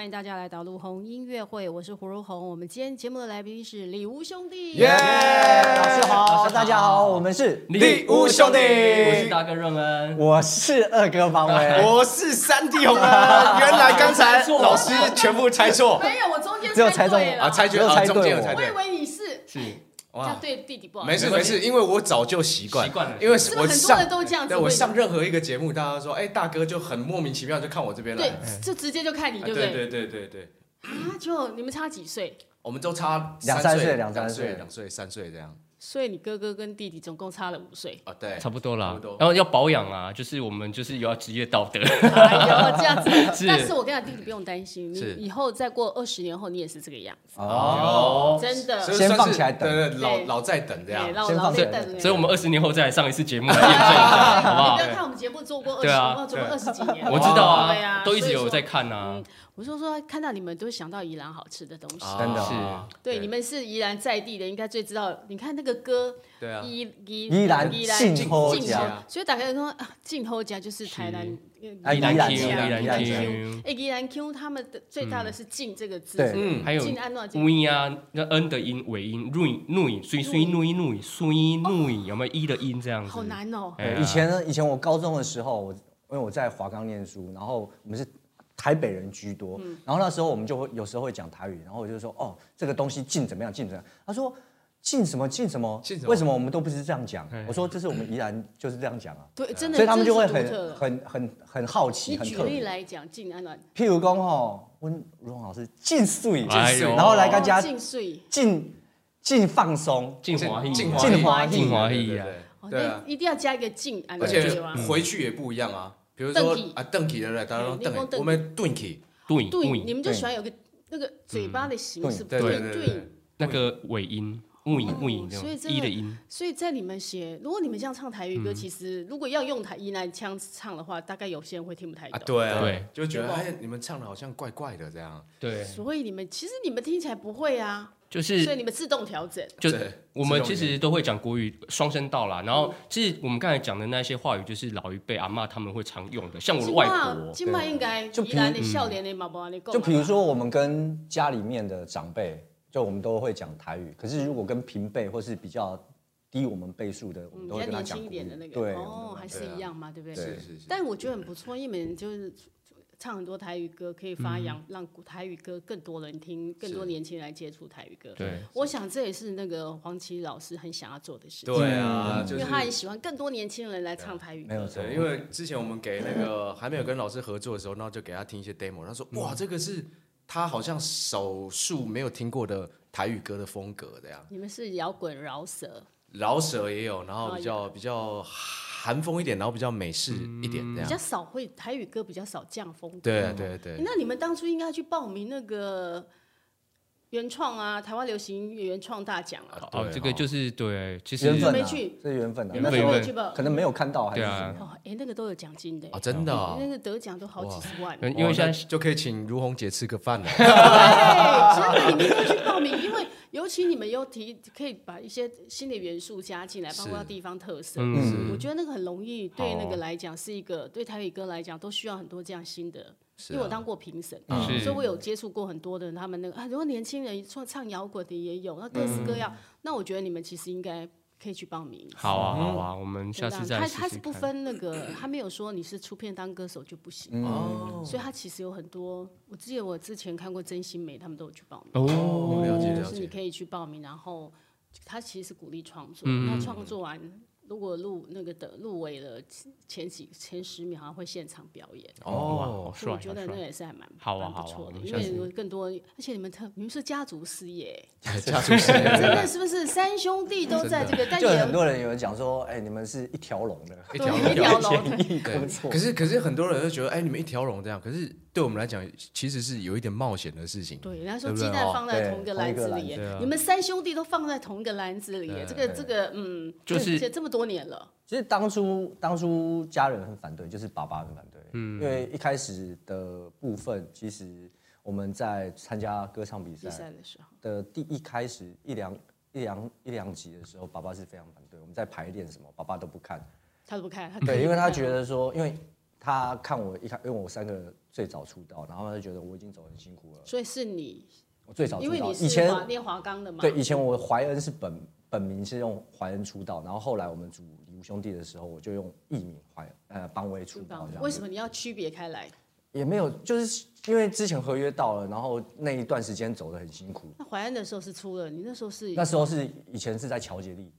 欢迎大家来到陆鸿音乐会，我是胡如红。我们今天节目的来宾是李吴兄弟。耶、yeah！老师好，大家好，我们是李吴兄弟。我是大哥润恩，我是二哥方威，我是三弟红恩。原来刚才老师全部猜错，没有，我中间只有猜对啊，猜对啊，中间有猜对。我以为你是是。这样对弟弟不好。没事没事，因为我早就习惯，习惯了。因为我上，很多人都这样子。对，我上任何一个节目，大家都说，哎，大哥就很莫名其妙就看我这边来，对，就直接就看你，对不对？对对对对啊，就你们差几岁？我们都差两三岁，两三岁，两岁三岁这样。所以你哥哥跟弟弟总共差了五岁啊，对，差不多啦。然后要保养啊，就是我们就是有要职业道德。哎呦，这样子。但是我跟他，弟弟不用担心，你以后再过二十年后，你也是这个样子。哦，真的。先放起来等，对对，老老在等这样。老老在等。所以我们二十年后再来上一次节目来验证一下，好不好？你不要看我们节目做过二十，做过二十几年。我知道啊，都一直有在看啊。我说说，看到你们都会想到宜兰好吃的东西，真的。是。对，你们是宜兰在地的，应该最知道。你看那个歌，对啊，宜宜宜兰宜兰镜头家，所以打开说啊，镜头家就是台南宜兰 Q，宜兰 Q，哎，宜兰 Q 他们的最大的是静这个字，嗯，还有尾啊，那 n 的音尾音，瑞瑞，水水瑞瑞，水瑞，有没有一的音这样子？好难哦。以前呢，以前我高中的时候，我因为我在华冈念书，然后我们是。台北人居多，然后那时候我们就会有时候会讲台语，然后我就说哦，这个东西进怎么样，进怎么样？他说进什么进什么？为什么我们都不是这样讲？我说这是我们宜兰就是这样讲啊。对，真的。所以他们就会很很很很好奇。你举例来讲，进安暖。譬如讲哈，温如红老师进水，然后来跟家进水，进进放松，进华裔，进华裔，进华裔啊。对啊，一定要加一个进，而且回去也不一样啊。比如说啊，邓起的来，大家都邓，我们顿起。对，你们就喜欢有个那个嘴巴的形式，对对，那个尾音，木音木音这种一的音。所以在你们写，如果你们这样唱台语歌，其实如果要用台宜兰腔唱的话，大概有些人会听不太懂。对啊，就觉得哎，你们唱的好像怪怪的这样。对。所以你们其实你们听起来不会啊。就是，所以你们自动调整。就我们其实都会讲国语双声道啦，然后其实我们刚才讲的那些话语，就是老一辈阿妈他们会常用的，像我的外婆。今麦应该就宜兰的笑脸的妈妈，就比如说我们跟家里面的长辈，就我们都会讲台语。可是如果跟平辈或是比较低我们辈数的，我们都会跟他讲国语。对，哦，还是一样嘛，对不对？是是是。但我觉得很不错，因为你们就是。唱很多台语歌，可以发扬，让台语歌更多人听，更多年轻人来接触台语歌。对，我想这也是那个黄綺老师很想要做的事情。对啊，因为他很喜欢更多年轻人来唱台语歌。没有错，因为之前我们给那个还没有跟老师合作的时候，然后就给他听一些 demo，他说哇，这个是他好像少数没有听过的台语歌的风格这样。你们是摇滚饶舌？饶舌也有，然后比较比较。韩风一点，然后比较美式一点这样。比较少会台语歌，比较少降风格。对对对。那你们当初应该去报名那个原创啊，台湾流行原创大奖啊。哦，这个就是对，其实缘分没去，是缘分的。那时候有去报，可能没有看到还是什么。哦，哎，那个都有奖金的。啊，真的。那个得奖都好几十万。因为现在就可以请如虹姐吃个饭了。对，真的，你们应该去报名，因为。尤其你们又提可以把一些新的元素加进来，包括地方特色，我觉得那个很容易。对那个来讲是一个，对台语歌来讲都需要很多这样新的。因为我当过评审，所以我有接触过很多的人，他们那个很多年轻人唱唱摇滚的也有，那各式各样。那我觉得你们其实应该。可以去报名。好啊，好啊，我们下次再试试。他他是不分那个，他没有说你是出片当歌手就不行。哦。所以他其实有很多，我记得我之前看过真心美，他们都有去报名。哦，了解了解。就是你可以去报名，然后他其实是鼓励创作，那创作完。如果入那个的入围了前几前十名，好像会现场表演。哦，所以我觉得那也是还蛮好蛮不错的，因为更多，而且你们特你们是家族事业，家族事业。真的是不是？三兄弟都在这个？但就很多人有人讲说，哎，你们是一条龙的，一条龙，一条龙，可是可是很多人就觉得，哎，你们一条龙这样，可是。对我们来讲，其实是有一点冒险的事情。对，人家说鸡蛋放在同一个篮子里，你们三兄弟都放在同一个篮子里，这个这个嗯，就是这么多年了。其实当初当初家人很反对，就是爸爸很反对，嗯，因为一开始的部分，其实我们在参加歌唱比赛的时候的第一开始一两一两一两集的时候，爸爸是非常反对。我们在排练什么，爸爸都不看，他都不看，对，因为他觉得说，因为。他看我一看，因为我三个最早出道，然后他就觉得我已经走很辛苦了，所以是你，我最早出道，因为你是以前练华冈的嘛，对，以前我怀恩是本本名是用怀恩出道，然后后来我们组李吴兄弟的时候，我就用艺名怀呃邦威出道。为什么你要区别开来？也没有，就是因为之前合约到了，然后那一段时间走得很辛苦。那怀恩的时候是出了，你那时候是那时候是以前是在乔杰立。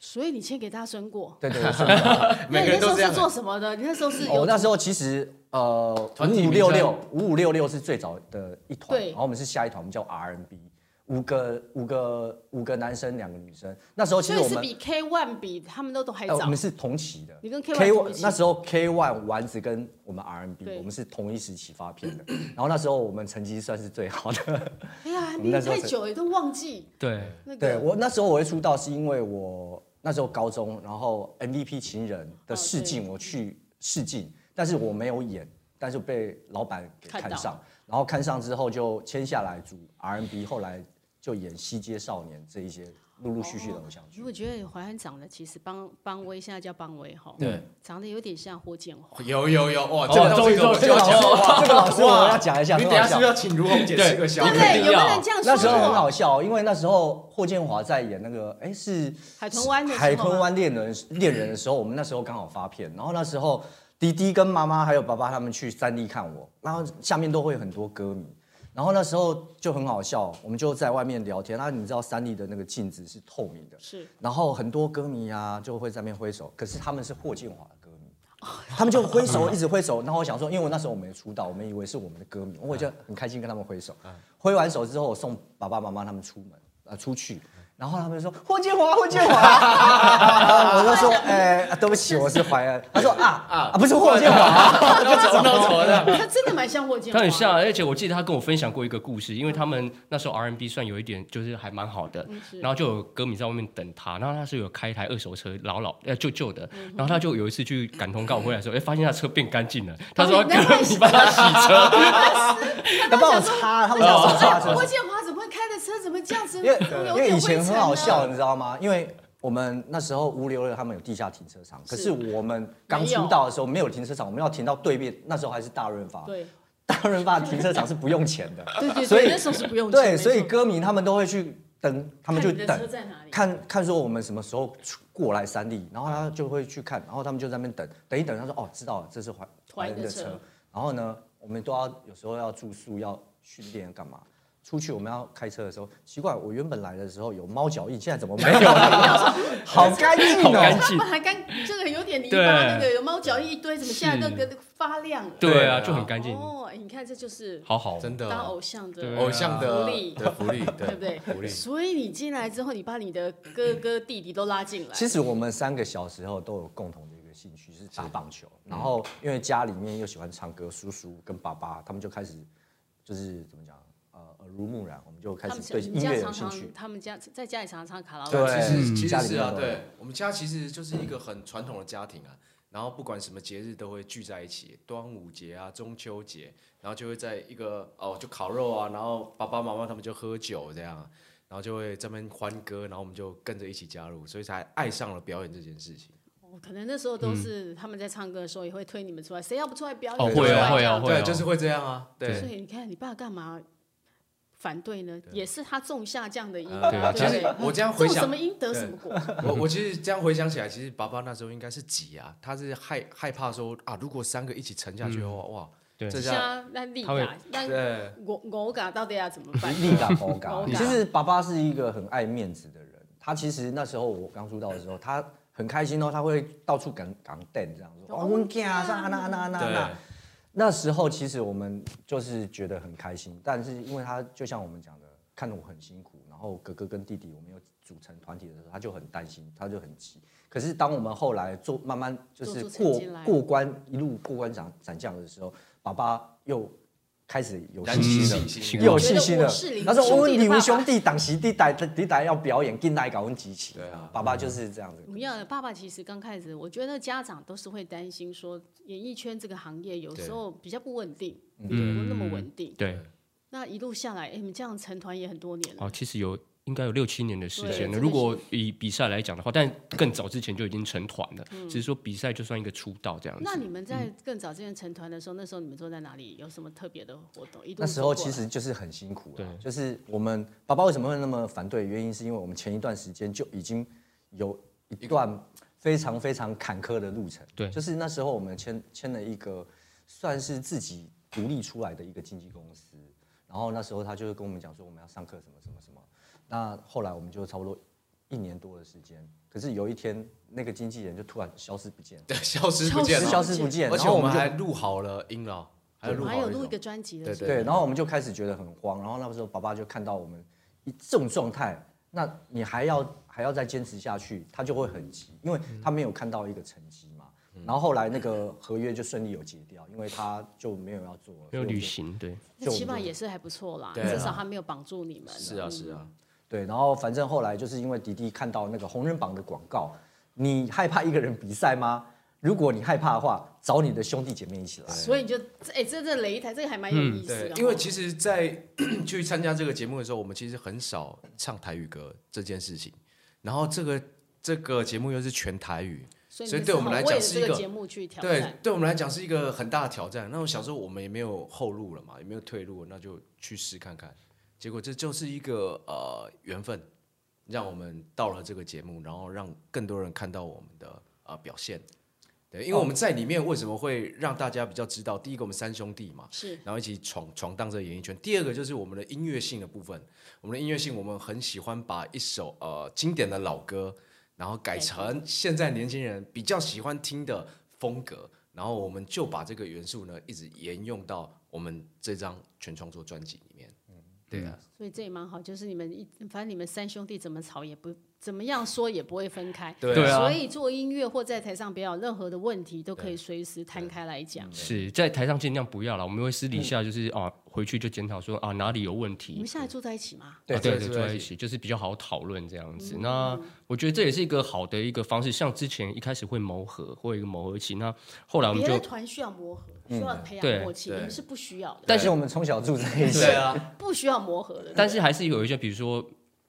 所以你先给大孙过？对对 对。那你那时候是做什么的？你那时候是？我那时候其实呃，五五六六五五六六是最早的一团，然后我们是下一团，我们叫 RNB，五个五个五个男生两个女生。那时候其实我们是比 K One 比他们都都还早。我们是同期的。你跟 K One 那时候 K One 丸子跟我们 RNB，我们是同一时期发片的。然后那时候我们成绩算是最好的。哎呀，你太久了都忘记。对。对我那时候我会出道是因为我。那时候高中，然后 MVP 情人的试镜，我去试镜，但是我没有演，但是被老板给看上，然后看上之后就签下来组 R&B，后来就演《西街少年》这一些。陆陆续续的偶像剧，因为我觉得怀安长得其实邦邦威现在叫邦威哈，对，长得有点像霍建华。有有有哇，这个终于这个这个老师我要讲一下，你等下是不是要请如虹姐吃个宵夜？对对，有没有人这样说？那时候很好笑，因为那时候霍建华在演那个哎是海豚湾海豚湾恋人恋人的时候，我们那时候刚好发片，然后那时候弟弟跟妈妈还有爸爸他们去三 D 看我，然后下面都会有很多歌迷。然后那时候就很好笑，我们就在外面聊天。那你知道三立的那个镜子是透明的，是。然后很多歌迷啊就会在那边挥手，可是他们是霍建华的歌迷，他们就挥手 一直挥手。然后我想说，因为我那时候我没出道，我们以为是我们的歌迷，我就很开心跟他们挥手。挥完手之后，我送爸爸妈妈他们出门啊出去。然后他们就说霍建华，霍建华，我就说，哎，对不起，我是怀恩。他说啊啊，不是霍建华，就走到。他真的蛮像霍建华，他很像，而且我记得他跟我分享过一个故事，因为他们那时候 R&B 算有一点，就是还蛮好的，然后就有歌迷在外面等他，然后他是有开一台二手车，老老呃旧旧的，然后他就有一次去赶通告回来的时候，哎，发现他车变干净了，他说歌迷帮他洗车，他帮我擦，他们叫我擦车。霍建华怎么车？怎么这样子？因为因为以前。很好笑，你知道吗？因为我们那时候无流的，他们有地下停车场，可是我们刚出道的时候没有停车场，我们要停到对面。那时候还是大润发，对，大润发停车场是不用钱的，对对，所以那时候是不用钱。对，所以歌迷他们都会去等，他们就等，看看说我们什么时候过来三立，然后他就会去看，然后他们就在那边等，等一等，他说哦，知道了，这是怀怀恩的车。然后呢，我们都要有时候要住宿，要训练，要干嘛？出去我们要开车的时候，奇怪，我原本来的时候有猫脚印，现在怎么没有了？好干净哦，干净，还干，这个有点泥巴，那个有猫脚印一堆，怎么现在那个发亮？对啊，就很干净。哦，你看这就是好好，真的当偶像的偶像的福利，福利，对不对？福利。所以你进来之后，你把你的哥哥弟弟都拉进来。其实我们三个小时候都有共同的一个兴趣是打棒球，然后因为家里面又喜欢唱歌，叔叔跟爸爸他们就开始就是怎么讲？耳濡目染，我们就开始对音乐有兴趣。他们家在家里常常唱卡拉 OK。对，其实其实是啊，对，我们家其实就是一个很传统的家庭啊。然后不管什么节日都会聚在一起，端午节啊、中秋节，然后就会在一个哦，就烤肉啊，然后爸爸妈妈他们就喝酒这样，然后就会这边欢歌，然后我们就跟着一起加入，所以才爱上了表演这件事情。哦，可能那时候都是他们在唱歌的时候也会推你们出来，谁要不出来表演？哦，会啊，会啊，会啊，对，就是会这样啊。对，所以你看，你爸干嘛？反对呢，也是他种下这样的因。对，其实我这样回想，种什么因得什么果。我我其实这样回想起来，其实爸爸那时候应该是急啊，他是害害怕说啊，如果三个一起沉下去的话，哇，这下那力嘎，那我我嘎到底要怎么办？力嘎我嘎。其实爸爸是一个很爱面子的人，他其实那时候我刚出道的时候，他很开心哦，他会到处讲讲电这样说，哦，我讲啊，那那那那。那时候其实我们就是觉得很开心，但是因为他就像我们讲的，看得我很辛苦，然后哥哥跟弟弟我们又组成团体的时候，他就很担心，他就很急。可是当我们后来做慢慢就是过过关一路过关斩斩将的时候，爸爸又。开始有信心了，又有信心了。他说：“我们李吴兄弟党席地带地带要表演，进来搞问机器。”对啊，爸爸就是这样子。不要的，爸爸其实刚开始，我觉得家长都是会担心说，演艺圈这个行业有时候比较不稳定，不那么稳定。对。那一路下来，哎，你们这样成团也很多年了。哦，其实有应该有六七年的时间了。如果以比赛来讲的话，但更早之前就已经成团了，只是说比赛就算一个出道这样子。那你们在更早之前成团的时候，那时候你们坐在哪里？有什么特别的活动？那时候其实就是很辛苦对了，就是我们爸爸为什么会那么反对？原因是因为我们前一段时间就已经有一段非常非常坎坷的路程。对就是那时候我们签签了一个算是自己独立出来的一个经纪公司，然后那时候他就是跟我们讲说我们要上课什么什么什么。那后来我们就差不多一年多的时间，可是有一天那个经纪人就突然消失不见，对，消失不见了，消失不见，而且我们然后我们还录好了音了，还有录好了还有录一个专辑的对，对，然后我们就开始觉得很慌，然后那个时候爸爸就看到我们以这种状态，那你还要还要再坚持下去，他就会很急，因为他没有看到一个成绩嘛。然后后来那个合约就顺利有结掉，因为他就没有要做了，没有。旅行，对，那起码也是还不错啦，至少他没有绑住你们。是啊是啊，对，然后反正后来就是因为迪迪看到那个红人榜的广告，你害怕一个人比赛吗？如果你害怕的话，找你的兄弟姐妹一起来。所以你就哎，这这擂台，这个还蛮有意思的因为其实，在 去参加这个节目的时候，我们其实很少唱台语歌这件事情。然后这个这个节目又是全台语，所以所以对我们来讲是一个为了这个节目去挑对战。，对我们来讲是一个很大的挑战。那我想说，我们也没有后路了嘛，也没有退路，那就去试看看。结果这就是一个呃缘分，让我们到了这个节目，然后让更多人看到我们的呃表现。对，因为我们在里面为什么会让大家比较知道？第一个，我们三兄弟嘛，是然后一起闯闯荡这个演艺圈。第二个就是我们的音乐性的部分，我们的音乐性，我们很喜欢把一首呃经典的老歌，然后改成现在年轻人比较喜欢听的风格，然后我们就把这个元素呢一直沿用到我们这张全创作专辑里面。对啊，所以这也蛮好，就是你们一，反正你们三兄弟怎么吵也不怎么样说也不会分开。对对啊所以做音乐或在台上表演，任何的问题都可以随时摊开来讲。是在台上尽量不要了，我们会私底下就是啊回去就检讨说啊哪里有问题你们。现在住在一起吗？对啊对对，住在一起就是比较好讨论这样子。那我觉得这也是一个好的一个方式，像之前一开始会磨合，会有一个磨合期，那后来我们就别的团需要磨合，需要培对养默契，你们是不需要的，但是我们从小住在一起，对啊，不需要磨合的。但是还是有一些，比如说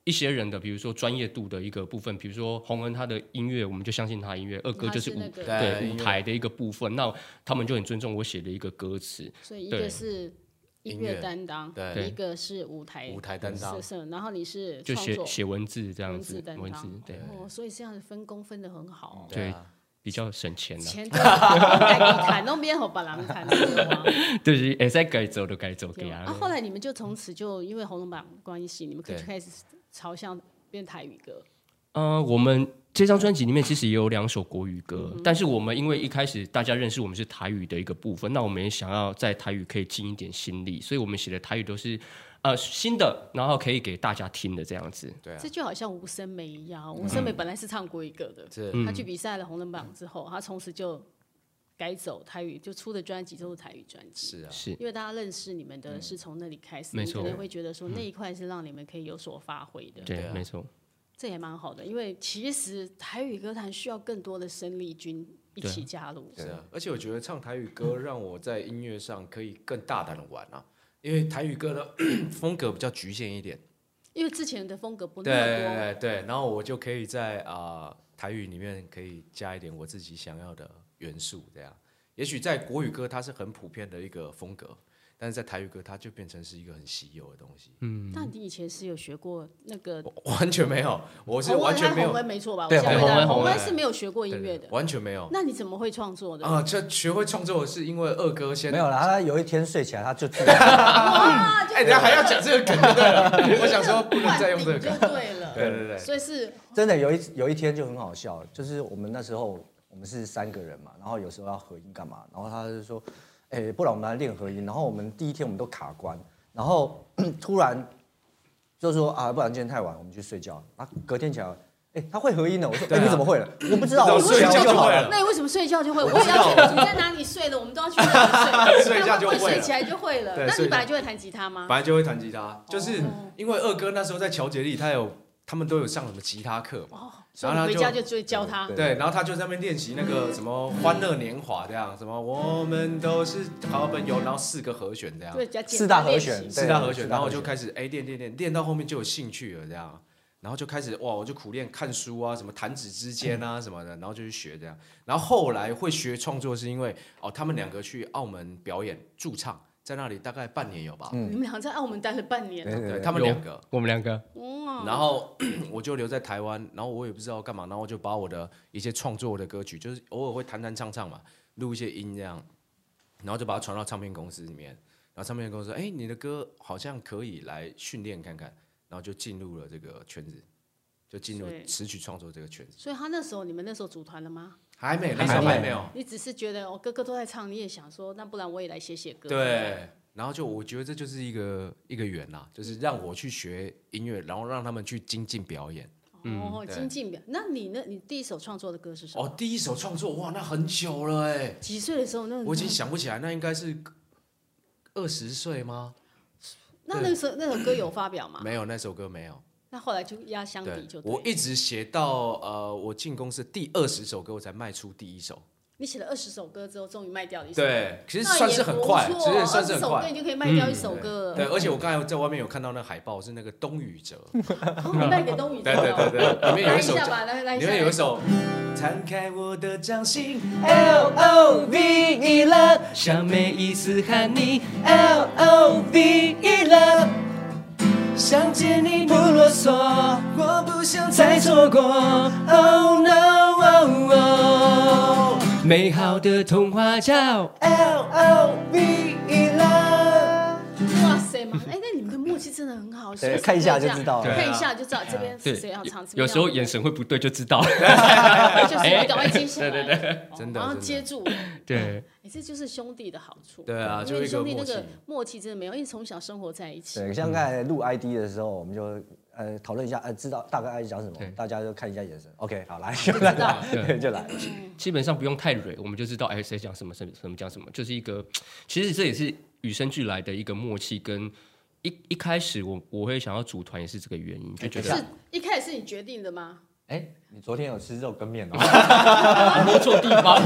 一些人的，比如说专业度的一个部分，比如说洪恩他的音乐，我们就相信他音乐；二哥就是舞是那个对对舞台的一个部分，那他们就很尊重我写的一个歌词。所以一个是音乐担当，对。一个是舞台舞台担当。是是然后你是就写写文字这样文字子，文担当。字，对。哦，所以这样子分工分的很好。对啊，比较省钱啦。钱都 该你谈，都别和别人谈的 就是也在该走的该走的啊。啊，。后来你们就从此就因为红龙榜关系，你们可以对。开始朝向变台语歌。呃，我们这张专辑里面其实也有两首国语歌，嗯但是我们因为一开始大家认识我们是台语的一个部分，那我们也想要在台语可以尽一点心力，所以我们写的台语都是呃新的，然后可以给大家听的这样子。对啊。这，就好像吴森美一样，吴嗯森美本来是唱国语歌的，是他去比赛了红人榜之后，他从此就改走台语，就出的专辑都是台语专辑。是啊，是。因为大家认识你们的是从那里开始，没错。你可能会觉得说那一块是让你们可以有所发挥的，对，对啊。没错。这也蛮好的。因为其实台语歌坛需要更多的生力军一起加入。是啊，而且我觉得唱台语歌让我在音乐上可以更大胆的玩啊，因为台语歌的 风格比较局限一点，因为之前的风格不那么多，对对，然后我就可以在啊、呃台语里面可以加一点我自己想要的元素，这样。也许在国语歌它是很普遍的一个风格，但是在台语歌它就变成是一个很稀有的东西。嗯，那你以前是有学过那个完全没有，我是完全没有，恩没错吧？对我想回答洪恩洪恩是没有学过音乐的。完全没有。那你怎么会创作的？啊，这学会创作是因为二哥先没有啦。他有一天睡起来，他就自己 哇，就哎，等一下还要讲这个梗对了。我想说不能再用这个就梗。对了。对对对，所以是真的有一有一天就很好笑，就是我们那时候我们是三个人嘛，然后有时候要合音干嘛，然后他就说，哎、不然我们来练合音。然后我们第一天我们都卡关，然后 突然就说啊，不然今天太晚，我们去睡觉。啊，隔天起来，哎、他会合音的。我说，哎、你怎么会了？我不知道，我睡觉就好了。就会了那你为什么睡觉就会？我也要去，你在哪里睡的，我们都要去哪里睡。睡觉就会了那会睡起来就会了。那你本来就会弹吉他吗？本来就会弹吉他，就是哦因为二哥那时候在乔杰利，他有他们都有上什么吉他课嘛，哦，然后他就回家就追教他。对对，然后他就在那边练习那个什么欢乐年华这样，什么我们都是好朋友，然后四个和弦这样，对，比较简单四大和弦四大和弦，四大和弦。然后就开始哎练练练，练到后面就有兴趣了这样，然后就开始哇，我就苦练看书啊，什么弹指之间啊什么的，然后就去学这样。然后后来会学创作，是因为哦，他们两个去澳门表演驻唱，在那里大概半年有吧。嗯、你们俩在澳门待了半年。对，对他们两个，我们两个。然后 我就留在台湾，然后我也不知道干嘛，然后我就把我的一些创作的歌曲，就是偶尔会弹弹唱唱嘛，录一些音这样，然后就把它传到唱片公司里面。然后唱片公司说：“哎，你的歌好像可以来训练看看。”然后就进入了这个圈子，就进入词曲创作这个圈子。所以他那时候，你们那时候组团了吗？还没，那时候还没有。你只是觉得我哥哥都在唱，你也想说，那不然我也来写写歌。对。然后就我觉得这就是一个一个缘呐，就是让我去学音乐，然后让他们去精进表演。哦，精进表。那你呢？你第一首创作的歌是什么？哦，第一首创作哇，那很久了哎。几岁的时候？那我已经想不起来，那应该是二十岁吗？那那首那首歌有发表吗？没有，那首歌没有。那后来就压箱底就。我一直写到呃，我进公司第二十首歌，我才卖出第一首。你写了二十首歌之后，终于卖掉了一首。对，其实算是很快，其实算是很快。你就可以卖掉一首歌了。对，而且我刚才在外面有看到那海报，是那个冬雨哲。卖给冬雨哲。对对对对，里面有一首。里面有一首。摊开我的掌心，L O V E love，像每一次和你，L O V E love。想见你不啰嗦，我不想再错过。Oh no，美好的童话叫 L O V E love。哎，那你们的默契真的很好，对，看一下就知道，看一下就知道这边是谁要唱。有时候眼神会不对就知道，就是你赶快接下来，对对对，真的，然后接住，对。哎，这就是兄弟的好处。对啊，因为兄弟那个默契真的没有，因为从小生活在一起。对，像刚才录 ID 的时候，我们就呃讨论一下，呃，知道大概 ID 讲什么，大家就看一下眼神。OK，好，来，就来，对，就来。基本上不用太蕊，我们就知道哎谁讲什么，什么什么讲什么，就是一个，其实这也是与生俱来的一个默契。跟一一开始我我会想要组团也是这个原因，就觉得是一开始是你决定的吗？哎，你昨天有吃肉跟面哦？摸错地方。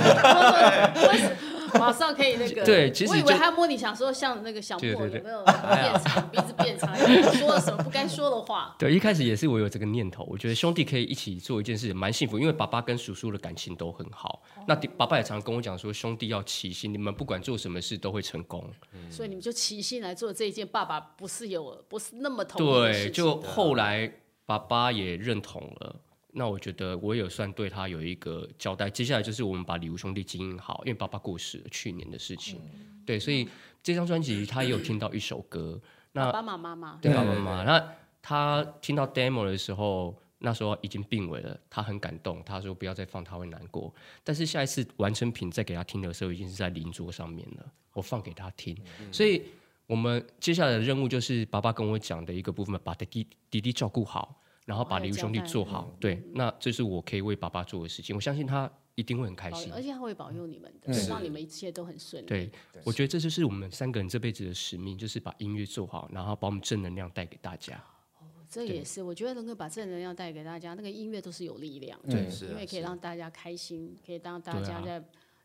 马上可以那个，对，其实我以为他摸你，想说像那个小莫有没有变长，鼻子变长，说了什么不该说的话。对，一开始也是我有这个念头，我觉得兄弟可以一起做一件事，蛮幸福，因为爸爸跟叔叔的感情都很好。那爸爸也常跟我讲说，兄弟要齐心，你们不管做什么事都会成功。所以你们就齐心来做这一件，爸爸不是有不是那么同意。对，就后来爸爸也认同了。那我觉得我也算对他有一个交代。接下来就是我们把礼物兄弟经营好，因为爸爸过世了，去年的事情。嗯、对，所以这张专辑他也有听到一首歌。那爸爸妈妈，对爸爸妈妈。那他听到 demo 的时候，那时候已经病危了，他很感动，他说不要再放，他会难过。但是下一次完成品再给他听的时候，已经是在灵桌上面了，我放给他听。嗯、所以我们接下来的任务就是爸爸跟我讲的一个部分，把弟弟弟弟照顾好。然后把礼物兄弟做好，对，那这是我可以为爸爸做的事情。我相信他一定会很开心，而且他会保佑你们的，希望你们一切都很顺利。对，我觉得这就是我们三个人这辈子的使命，就是把音乐做好，然后把我们正能量带给大家。哦，这也是我觉得能够把正能量带给大家，那个音乐都是有力量，对，因为可以让大家开心，可以让大家在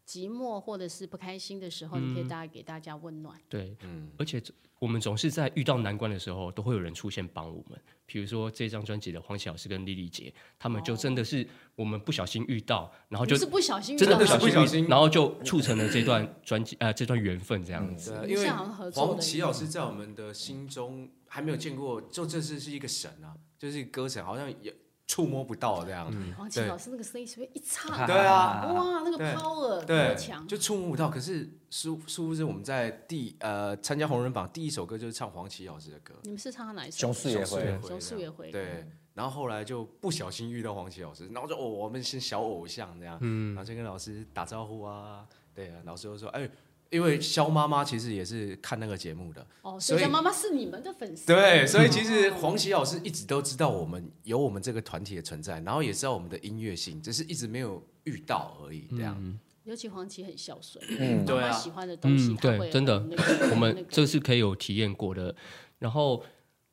寂寞或者是不开心的时候，你可以大家给大家温暖。对，嗯，而且。我们总是在遇到难关的时候，都会有人出现帮我们。比如说这张专辑的黄綺老师跟丽丽姐，他们就真的是我们不小心遇到，然后就是不小心，真的不小心，然后就促成了这段专辑，呃，这段缘分这样子。因为黄綺老师在我们的心中还没有见过，就这次是一个神啊，就是一个歌神，好像也。触摸不到这样，黄綺老师那个声音随便一唱，对啊，哇，那个 power 多强，就触摸不到。可是殊殊不知我们在第呃参加红人榜第一首歌就是唱黄綺老师的歌。你们是唱他哪一首？熊市也会，熊市也会。对，然后后来就不小心遇到黄綺老师，然后就哦，我们是小偶像这样，然后就跟老师打招呼啊，对啊，老师就说哎。因为肖妈妈其实也是看那个节目的，哦，所以萧妈妈是你们的粉丝。对，所以其实黄奇老师一直都知道我们有我们这个团体的存在，然后也知道我们的音乐性，只是一直没有遇到而已。这样，尤其黄綺很孝顺，嗯，对啊，喜欢的东西，对，真的，我们这是可以有体验过的。然后，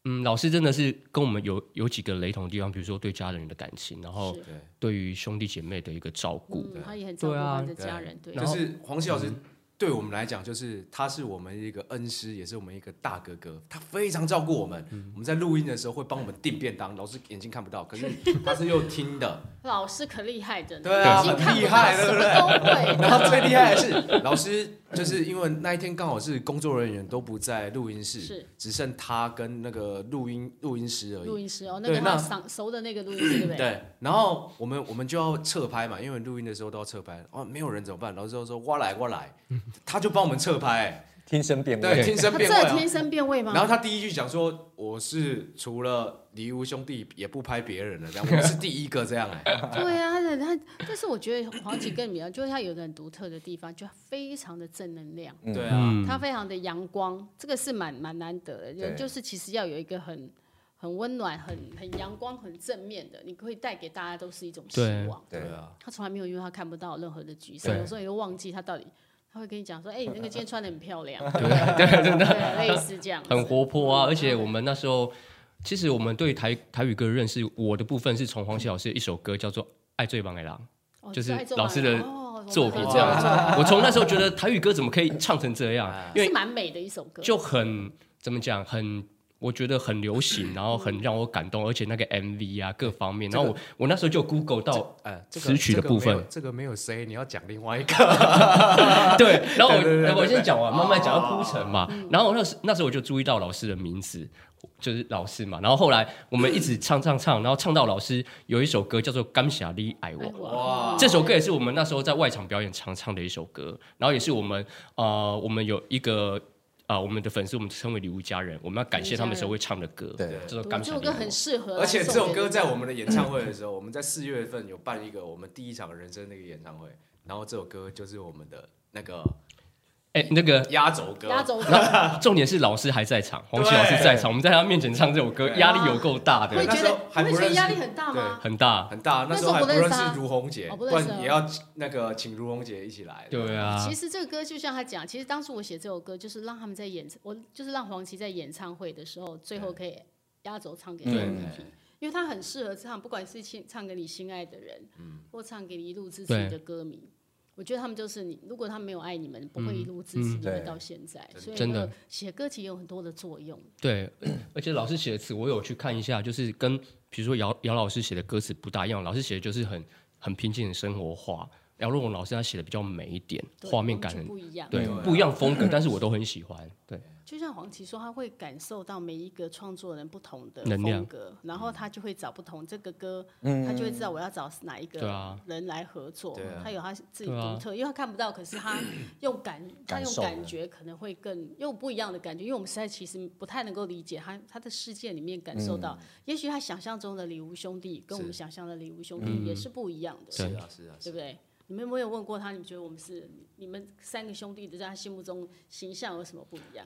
嗯，老师真的是跟我们有有几个雷同的地方，比如说对家人的感情，然后对于兄弟姐妹的一个照顾，他也很照顾他的家人。对，就是黄綺老师。对我们来讲，就是他是我们一个恩师，也是我们一个大哥哥。他非常照顾我们。嗯、我们在录音的时候会帮我们订便当，老师眼睛看不到，可是他是又听的。老师可厉害的，对啊，很厉害，对不对？然后最厉害的是老师，就是因为那一天刚好是工作人员都不在录音室，是只剩他跟那个录音录音师而已。录音师哦，那个他熟的那个录音师，对不对？对。然后我们我们就要侧拍嘛，因为录音的时候都要侧拍。哦，没有人怎么办？老师就说：“我来，我来。”他就帮我们侧拍，听声辨位，对，听声辨位，这听声辨位吗？然后他第一句讲说：“我是除了里乌兄弟也不拍别人了，这样我是第一个这样。”哎，对啊，他他，但是我觉得黄琦跟你们，就是他有一个很独特的地方，就非常的正能量。对啊，他非常的阳光，这个是蛮蛮难得的。人就是其实要有一个很很温暖、很很阳光、很正面的，你可以带给大家都是一种希望。对啊，他从来没有因为他看不到任何的沮丧，有时候也会忘记他到底。他会跟你讲说：“哎、欸，你那个今天穿的很漂亮。”对对真的，类似这样。很活泼啊，而且我们那时候，其实我们对台台语歌认识，我的部分是从黄西老师的一首歌叫做《爱最棒的狼》，就是老师的作品这样子。我从那时候觉得台语歌怎么可以唱成这样？因为是蛮美的一首歌，就很怎么讲很。我觉得很流行，然后很让我感动，而且那个 MV 啊各方面，然后我我那时候就 Google 到呃词曲的部分，这个没有 C，你要讲另外一个，对，然后我我先讲完，慢慢讲到铺陈嘛，然后那时那时候我就注意到老师的名字，就是老师嘛，然后后来我们一直唱唱唱，然后唱到老师有一首歌叫做《感谢你爱我》，哇，这首歌也是我们那时候在外场表演常唱的一首歌，然后也是我们呃我们有一个。啊，我们的粉丝，我们称为礼物家人，我们要感谢他们时候会唱的歌。对，这首歌很适合。而且这首歌在我们的 演唱会的时候，我们在四月份有办一个我们第一场人生那个演唱会，然后这首歌就是我们的那个。哎，那个压轴歌，压轴歌。重点是老师还在场，黄琦老师在场，我们在他面前唱这首歌，压力有够大的。会觉得会觉得压力很大吗？很大很大。那时候还不认识如红姐，不然也要那个请如红姐一起来。对啊。其实这个歌就像他讲，其实当初我写这首歌，就是让他们在演，我就是让黄琦在演唱会的时候，最后可以压轴唱给他们听，因为他很适合唱，不管是唱给你心爱的人，嗯或唱给你一路支持你的歌迷。我觉得他们就是你，如果他们没有爱你们，不会一路支持你们到现在。所以真的写歌其实有很多的作用。对，而且老师写的词，我有去看一下，就是跟比如说姚姚老师写的歌词不大一样。老师写的就是很很平静的生活化，姚若龙老师他写的比较美一点，画面感很不一样，对，不一样风格，但是我都很喜欢。对。就像黄琦说，他会感受到每一个创作人不同的风格，然后他就会找不同这个歌，他就会知道我要找哪一个人来合作。他有他自己独特，因为他看不到，可是他用感，他用感觉可能会更用不一样的感觉。因为我们实在其实不太能够理解他他的世界里面感受到，也许他想象中的里乌兄弟跟我们想象的里乌兄弟也是不一样的。是啊，是啊，对不对？你们有没有问过他？你们觉得我们是你们三个兄弟的，在他心目中形象有什么不一样？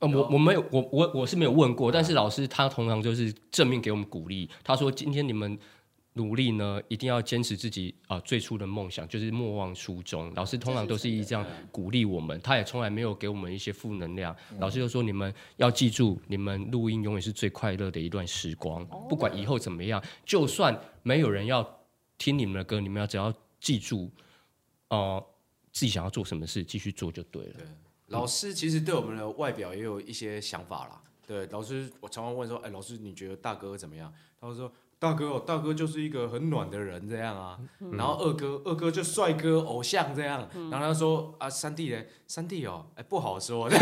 呃我我没有我我我是没有问过，但是老师他通常就是正面给我们鼓励。他说：“今天你们努力呢，一定要坚持自己啊、呃、最初的梦想，就是莫忘初衷。”老师通常都是以这样鼓励我们，他也从来没有给我们一些负能量。老师就说：“你们要记住，你们录音永远是最快乐的一段时光，不管以后怎么样，就算没有人要听你们的歌，你们要只要记住，呃，自己想要做什么事，继续做就对了。”对老师其实对我们的外表也有一些想法啦。对，老师，我常常问说：“哎，老师，你觉得大哥怎么样？”他会说。大哥哦，大哥就是一个很暖的人这样啊，然后二哥，二哥就帅哥偶像这样，然后他说啊，三弟嘞，三弟哦，哎不好说，他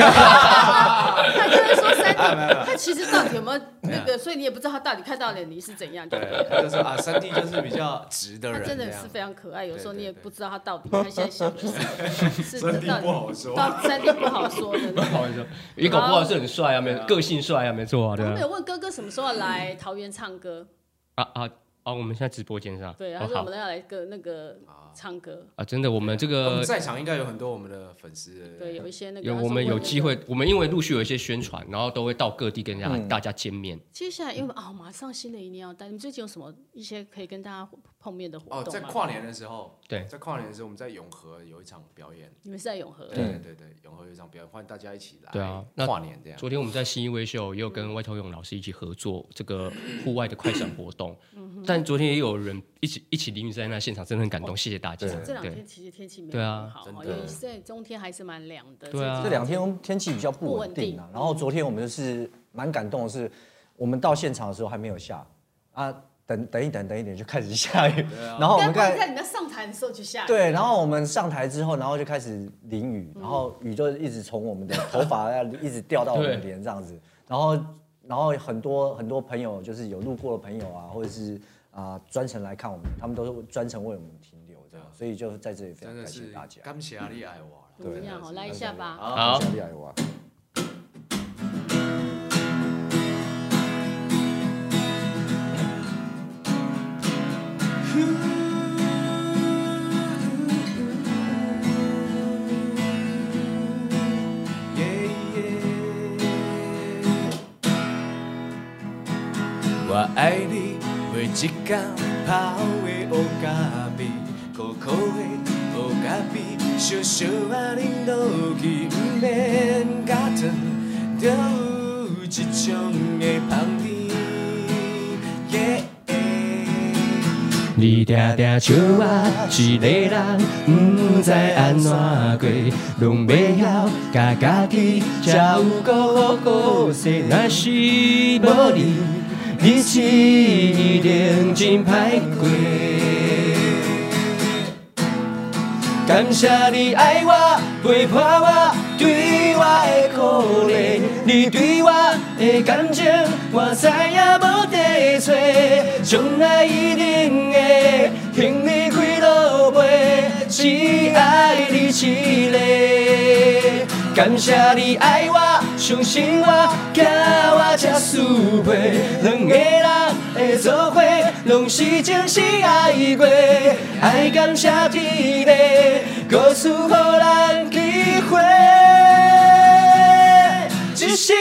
就是说三弟，他其实到底有没有那个，所以你也不知道他到底看到的你是怎样，对，他就说啊，三弟就是比较直的人，他真的是非常可爱，有时候你也不知道他到底他现在想的是什么，是到底不好说，到三弟不好说的，不好说，一个不好是很帅啊，没个性帅啊，没错啊，对。他们有问哥哥什么时候来桃园唱歌？啊啊啊！我们现在直播间上，对，然后我们要来个那个唱歌啊！真的，我们这个在场应该有很多我们的粉丝，对，有一些那个有我们有机会，我们因为陆续有一些宣传，然后都会到各地跟大家大家见面。接下来因为啊，马上新的一年要到，你们最近有什么一些可以跟大家碰面的活动？哦，在跨年的时候，对，在跨年的时候，我们在永和有一场表演。你们是在永和？对对对，永和有一场表演，欢迎大家一起来。对啊，跨年这样。昨天我们在新一微秀也有跟外头勇老师一起合作这个户外的快闪活动，但昨天也有人一起一起淋雨在那现场，真的很感动，谢谢大家。这两天其实天气没对啊，好，因为在冬天还是蛮凉的。对啊，这两天天气比较不稳定啊。然后昨天我们就是蛮感动的是，我们到现场的时候还没有下啊。等等一等，等一点就开始下雨，啊、然后我们看在你们上台的时候就下雨。对，然后我们上台之后，然后就开始淋雨，然后雨就一直从我们的头发要一直掉到我们脸这样子，然后然后很多很多朋友就是有路过的朋友啊，或者是啊专程来看我们，他们都是专程为我们停留这样，所以就在这里非常感谢大家。感谢你爱我，对，好，来一下吧。好，感谢你爱我。我爱你，每一天泡的乌咖啡，苦苦的乌咖啡，小小啊饮落去，不免加糖，就有一种的香味。你定定笑我一个人，不知安怎过，拢袂晓甲家己照顾好势，若是无你。日子一定真歹过，感谢你爱我，陪伴我，对我的鼓励，你对我的感情，我再也无得找，将来一定会向你开路背，只爱你一个。感谢你爱我，相信我，叫我才输配，两个人的做伙，拢是真心爱过，爱感谢天地，告诉予咱机会，只是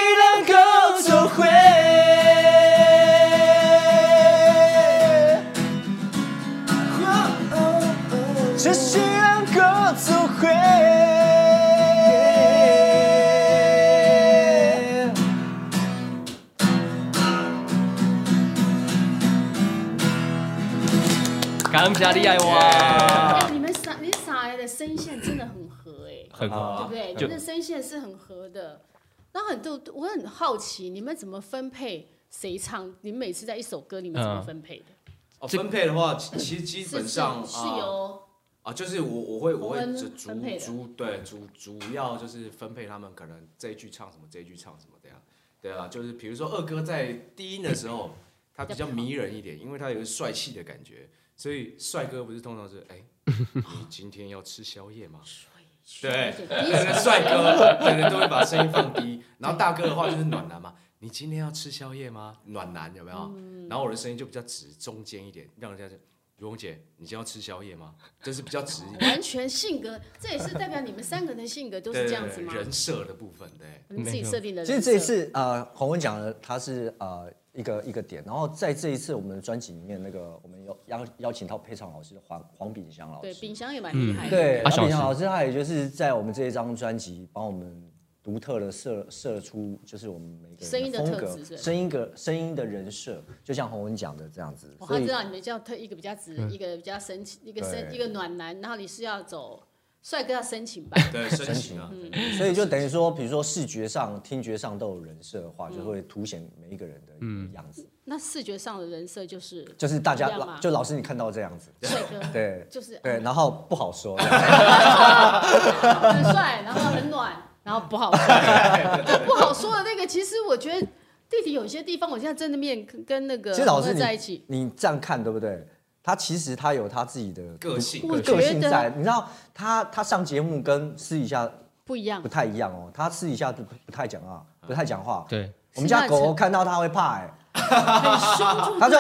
感谢你爱我。你们傻你撒的声线真的很合哎，很合，对不对？你们的声线是很合的。那很多我很好奇，你们怎么分配谁唱？你们每次在一首歌，你们怎么分配的？哦，分配的话，其实基本上是由啊，就是我我会我会主主对主主要就是分配他们可能这一句唱什么，这一句唱什么这样。对啊，就是比如说二哥在低音的时候，他比较迷人一点，因为他有个帅气的感觉。所以帅哥不是通常是哎，你今天要吃宵夜吗？对，那个帅哥可能都会把声音放低。然后大哥的话就是暖男嘛，你今天要吃宵夜吗？暖男有没有？然后我的声音就比较直，中间一点，让人家就如虹姐，你今天要吃宵夜吗？就是比较直一点。完全性格，这也是代表你们三个人的性格都是这样子吗？人设的部分，对，你自己设定的。其实这一次呃，洪文讲的他是呃。一个一个点，然后在这一次我们的专辑里面，那个我们有邀邀请到配唱老师黄黄炳祥老师，对，炳祥也蛮厉害的。对，炳祥老师他也就是在我们这一张专辑帮我们独特的设设出，就是我们每个人的风格，声音的特质，声音的声音的人设，就像洪文讲的这样子。我知道你们叫特一个比较直，一个比较神奇，一个深一个暖男，然后你是要走。帅哥要深情吧？对，深情啊。所以就等于说，比如说视觉上、听觉上都有人设的话，就会凸显每一个人的样子。那视觉上的人设就是就是大家老就老师你看到这样子，帅哥。对，就是对，然后不好说，很帅，然后很暖，然后不好说，不好说的那个，其实我觉得弟弟有些地方，我现在真的面跟那个其实老师在一起，你这样看对不对？他其实他有他自己的个性，个性在。你知道他他上节目跟私底下不一样，不太一样哦。他私底下不不太讲话，不太讲话。对，我们家狗狗看到他会怕哎，很凶，他就，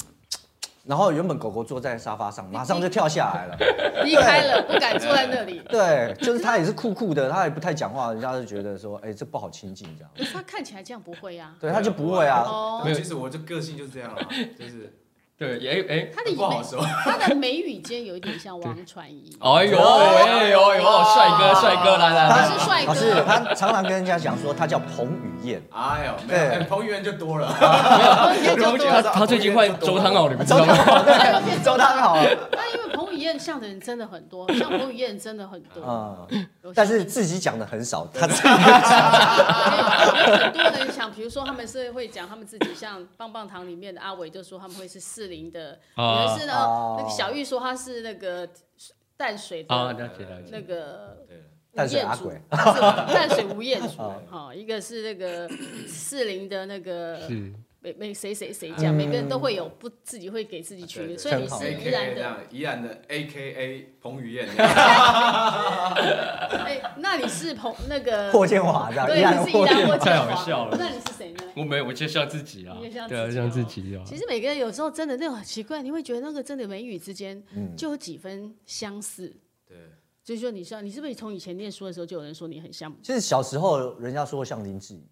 然后原本狗狗坐在沙发上，马上就跳下来了，离开了，不敢坐在那里。对，就是他也是酷酷的，他也不太讲话，人家就觉得说，哎，这不好亲近这样。他看起来这样不会啊？对，他就不会啊。没有，其实我这个性就是这样啊，就是。对，哎哎，他的不好说。他的眉宇间有一点像王传一。哎呦哎呦哎呦，帅哥帅哥来来来，他是帅哥。老师，他常常跟人家讲说他叫彭于晏。哎呦，对，彭于晏就多了。他他最近换周汤豪，你们知道吗？周汤豪。那因为像的人真的很多，像彭于晏真的很多。嗯，但是自己讲的很少，他自己讲。有很多人想，比如说他们是会讲他们自己，像棒棒糖里面的阿伟就说他们会是适龄的，有的是呢，那个小玉说他是那个淡水的，那个淡水阿鬼，淡水吴彦祖，哈，一个是那个四零的那个。每每谁谁谁讲，每个人都会有不自己会给自己取名，所以你是宜兰的，宜兰的 A K A 彭于晏。哎，那你是彭那个 霍建华，对，你是宜兰霍建华，太好笑了。那你是谁呢？我没有，我就像自己啊，对啊，像自己啊。其实每个人有时候真的那种很奇怪，你会觉得那个真的眉宇之间就有几分相似。对，就是说你像你是不是从以前念书的时候就有人说你很像？其实小时候人家说像林志颖。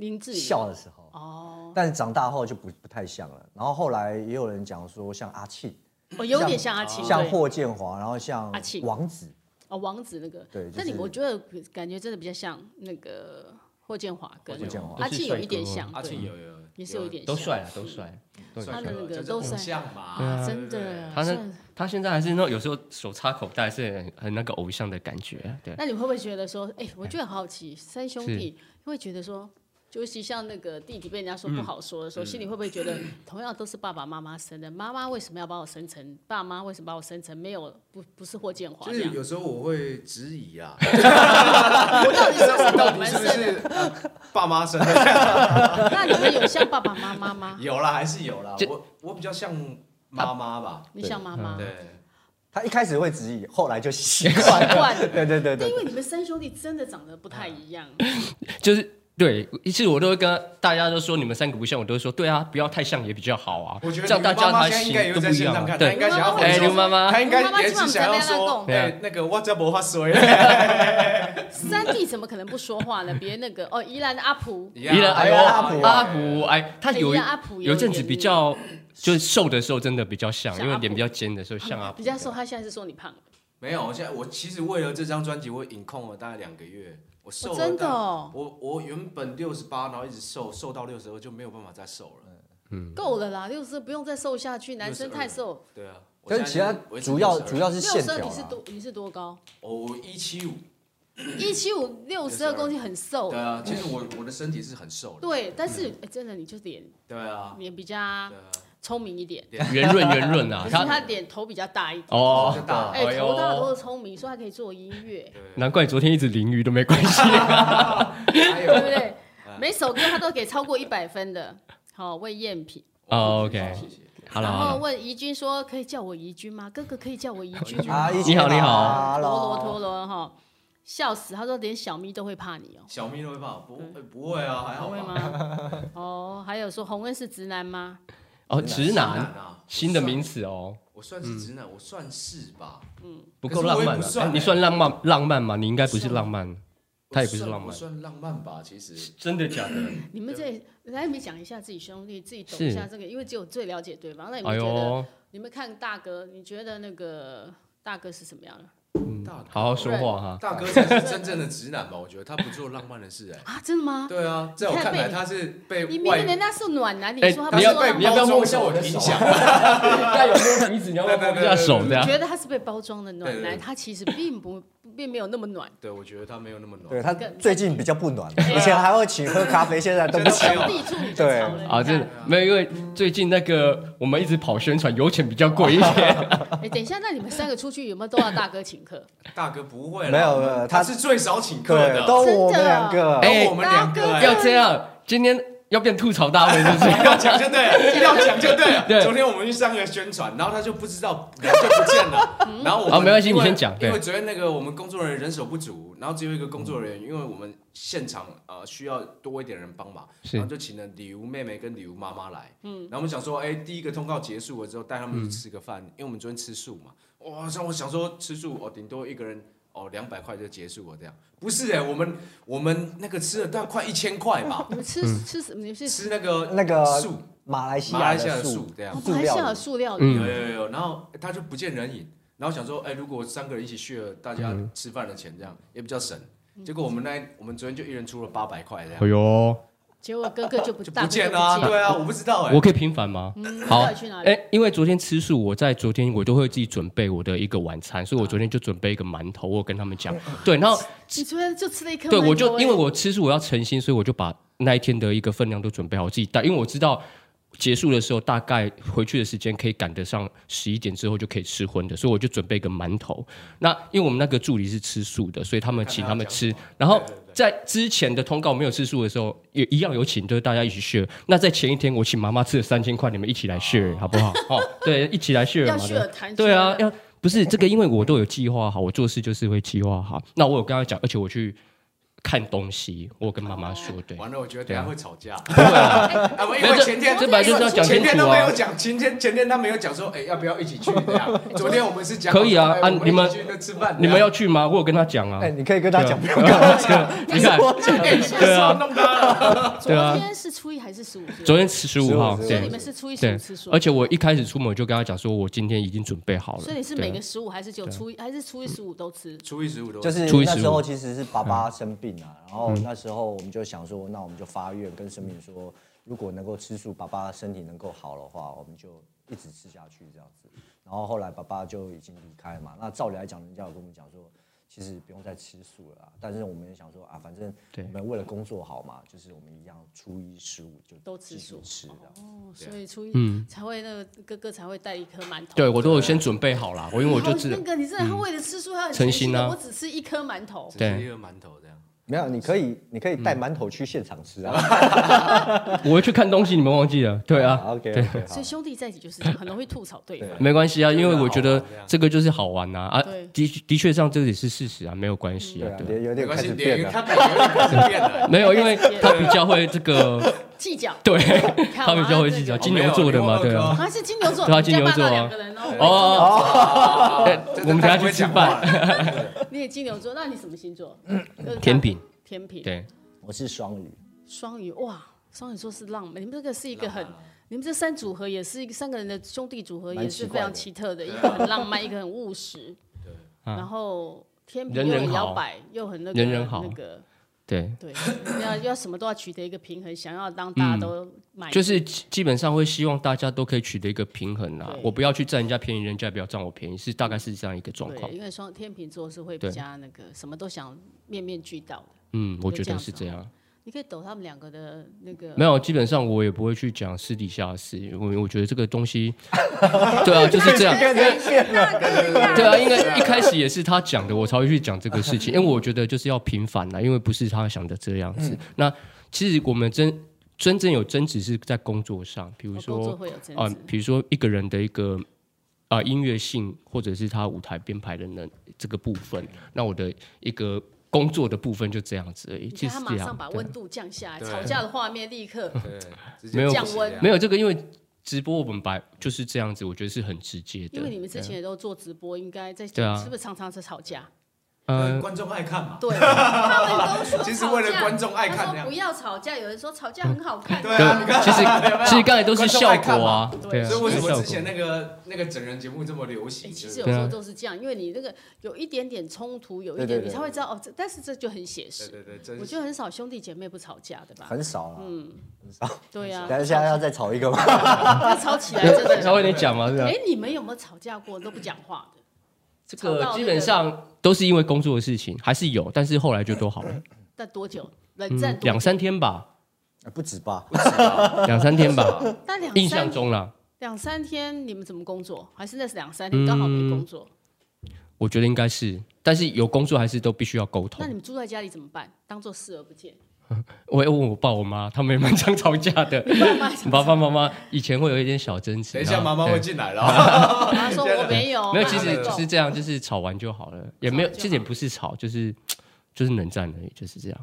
林志颖。笑的时候。哦，但是长大后就不不太像了。然后后来也有人讲说像阿庆，哦，有点像阿庆，像霍建华，然后像阿庆。王子，哦，王子那个。对。那你我觉得感觉真的比较像那个霍建华跟阿庆有一点像，阿庆有有也是有一点都帅啊，都帅，他的那个都像吧，真的。他那他现在还是那有时候手插口袋是很很那个偶像的感觉，对。那你会不会觉得说，哎，我就很好奇，三兄弟会觉得说。尤其像那个弟弟被人家说不好说的时候，心里会不会觉得，同样都是爸爸妈妈生的，妈妈为什么要把我生成？爸妈为什么把我生成没有不不是霍建华？就是有时候我会质疑啊，我到底是不是到底是不是爸妈生的？那你们有像爸爸妈妈吗？有啦，还是有啦。我我比较像妈妈吧。你像妈妈？对。他一开始会质疑，后来就习惯了。对对对对。因为你们三兄弟真的长得不太一样。就是。对，一次我都会跟大家都说你们三个不像，我都会说对啊，不要太像也比较好啊。我觉得这样大家他应该有在线上看，对，应该想要哎，刘妈妈，他应该也是想要说，对，那个我这没话说。三弟怎么可能不说话呢？别那个哦，宜兰的阿普，宜兰哎呦阿普阿普哎，他有有阵子比较就是瘦的时候真的比较像，因为脸比较尖的时候像阿普。比较瘦，他现在是说你胖。没有，我现在我其实为了这张专辑，我饮控了大概两个月。我瘦了，真的哦。我我原本六十八，然后一直瘦，瘦到六十二就没有办法再瘦了。嗯，够了啦，六十二不用再瘦下去，男生太瘦。对啊，跟其他主要主要是线条。六十二你是多你是多高？我一七五，一七五六十二公斤很瘦。对啊，其实我我的身体是很瘦的。对，但是真的你就脸，对啊，脸比较。聪明一点，圆润圆润啊！他他脸头比较大一点哦，哎，头大都是聪明，所以他可以做音乐。难怪昨天一直淋雨都没关系，对不对？每首歌他都给超过一百分的。好，魏艳萍，OK，好了。然后问怡君说：“可以叫我怡君吗？哥哥可以叫我怡君吗？”你好，你好，陀螺陀螺哈，笑死！他说连小咪都会怕你哦，小咪都会怕，不不会啊，还好吗？哦，还有说洪恩是直男吗？哦，直男，新的名词哦。我算是直男，我算是吧。嗯，不够浪漫。你算浪漫浪漫吗？你应该不是浪漫，他也不是浪漫。算浪漫吧，其实。真的假的？你们这来没讲一下自己兄弟，自己懂一下这个，因为只有最了解对方。那你们觉得？你们看大哥，你觉得那个大哥是什么样的？嗯，好好说话哈。大哥才是真正的直男吧？我觉得他不做浪漫的事哎。啊，真的吗？对啊，在我看来他是被你明明人家是暖男，你说他不要被你要不要摸一下我的影响？他有摸鼻子，你要不要摸一下手？这样。我觉得他是被包装的暖男，他其实并不并没有那么暖。对，我觉得他没有那么暖。对他最近比较不暖，以前还会请喝咖啡，现在都不请。对啊，这没有，因为最近那个我们一直跑宣传，油钱比较贵一些。哎，等一下，那你们三个出去有没有都要大哥请客？大哥不会，没有，他是最少请客的，都我们两个，哎，我们两个要这样，今天。要变吐槽大会是不是？要讲就对了，要讲就对了。对，昨天我们去上个宣传，然后他就不知道，人就不见了。然后我啊，没关系，你先讲。因为昨天那个我们工作人员人手不足，然后只有一个工作人员，因为我们现场呃需要多一点人帮忙，然后就请了礼物妹妹跟礼物妈妈来。嗯，然后我们想说，哎，第一个通告结束了之后，带他们去吃个饭，因为我们昨天吃素嘛。哇，像我想说吃素，哦顶多一个人哦，两百块就结束了这样。不是哎，我们我们那个吃了大概快一千块吧。你们吃吃什么？你是吃那个那个树，马来西马来西亚亚的树这样。马来西亚的塑料嗯有有有，然后他就不见人影，然后想说，哎，如果三个人一起 share 大家吃饭的钱，这样也比较省。结果我们那我们昨天就一人出了八百块这样。哎呦，结果哥哥就不 就大哥就不见了啊，对啊，我不知道哎。我可以平反吗？嗯好到底去哪，里哎，因为昨天吃素，我在昨天我都会自己准备我的一个晚餐，所以我昨天就准备一个馒头，我跟他们讲，对，然后你昨天就吃了一颗馒头对欸，我就因为我吃素，我要诚心，所以我就把那一天的一个分量都准备好，我自己带，因为我知道。结束的时候，大概回去的时间可以赶得上十一点之后就可以吃荤的，所以我就准备一个馒头。那因为我们那个助理是吃素的，所以他们请他们吃。然后在之前的通告没有次数的时候，也一样有请，就是大家一起 share。那在前一天，我请妈妈吃了三千块，你们一起来 share 好不好？哦，对，一起来 share 嘛。对啊，要要不是这个，因为我都有计划好，我做事就是会计划好。那我有跟他讲，而且我去看东西，我跟妈妈说，对。完了，我觉得等下会吵架。不会啊，啊，我因为前天 这本来就是要讲清楚啊前天都没有讲，前天前天他没有讲说，哎，要不要一起去这样？昨天我们是讲可以啊啊你们吃饭，你们要去吗？我有跟他讲啊哎，。你可以跟他讲，不用跟我讲。你看，对啊，弄他了。昨 对啊。天是初一还是十五？昨天十十五号，所以对你们是初一十对。五吃素，而且我一开始出门我就跟他讲说，我今天已经准备好了。所以你是每个十五还是只有初一，还是初一十五都吃？初一十五都就是初一十五。那时候其实是爸爸生病啊，然后那时候我们就想说，那我们就发愿跟神明说，如果能够吃素，爸爸身体能够好的话，我们就一直吃下去这样子。然后后来爸爸就已经离开了嘛，那照理来讲，人家有跟我们讲说，其实不用再吃素了啊。但是我们也想说啊，反正对我们为了工作好嘛，就是我们一样初一十五就都吃素吃的。哦，所以初一嗯才会那个哥哥才会带一颗馒头。对我都有先准备好了，我因为我就那，个你真的他为了吃素，他很诚心啊的我只吃一颗馒头。只是一颗馒头这样。没有，你可以你可以带馒头去现场吃啊。我会去看东西，你们忘记了？对啊，OK 所以兄弟在一起就是很容易吐槽对方。没关系啊，因为我觉得这个就是好玩呐啊，的的确上这也是事实啊，没有关系啊，，啊对，有点开始没关系，变了。脸他感觉有点开始变了。没有，因为他比较会这个，计较，对，看 他比较会计较，金牛座的嘛，对啊。他是金牛座，对啊金牛座两个人哦。我们等下去吃饭。你也金牛座，那你什么星座？天平，天平，对，我是双鱼，双鱼，哇，双鱼座是浪漫，你们这个是一个很你们这三组合也是一个三个人的兄弟组合，也是非常奇特的，一个很浪漫，一个很务实，对。然后天平人人好。又很摇摆，又很那个人人好。那个，对，对，要要什么都要取得一个平衡，想要让大家都满意，就是基基本上会希望大家都可以取得一个平衡啊对，我不要去占人家便宜，人家也不要占我便宜，是大概是这样一个状况对，。因为双天秤座是会比较那个什么都想面面俱到的。嗯，我觉得是这样。你可以抖他们两个的那个，没有，基本上我也不会去讲私底下的事，我我觉得这个东西，对啊，就是这样。对啊，因为一开始也是他讲的，我才会去讲这个事情，因为我觉得就是要平反啦，因为不是他想的这样子。那其实我们真真正有争执是在工作上，比如说啊、执，比如说一个人的一个啊、音乐性，或者是他舞台编排的能这个部分，那我的一个工作的部分就这样子而已。你其实他马上把温度降下来，吵架的画面立刻对，直接没有降温没有这个，因为直播我们把就是这样子，我觉得是很直接的。因为你们之前也都做直播，应该在是不是常常在吵架？呃，观众爱看嘛。对，他们都说其实为了吵架观众爱看他说不要吵架，有人说吵架很好看，对啊，其实 其实刚才都是效果啊，对对啊，所以为什么之前那个那个整人节目这么流哎行？其实有时候都是这样，因为你那个有一点点冲突，有一点对对对你才会知道哦，这但是这就很写实。对对，真是我觉得很少兄弟姐妹不吵架的吧？很少了。嗯，很少。对呀，等一下要再吵一个吗？要吵起来真的。稍微你讲嘛，是吧哎？，你们有没有吵架过都不讲话的？这个个基本上都是因为工作的事情，还是有，但是后来就都好了，但多久？冷战两三天吧，不止吧？两三天吧，但两印象中啦，两三天你们怎么工作？还是那是两三天刚好没工作？我觉得应该是，但是有工作还是都必须要沟通那你。们住在家里怎么办？当做视而不见。我会问我爸我妈，他们也蛮常吵架的。爸爸妈妈以前会有一点小争执。等一下妈妈会对进来了哦。他说我没有，没有，其实不懂是这样，就是吵完就好了，也没有，其实也不是吵，就是 就是冷战而已，就是这样。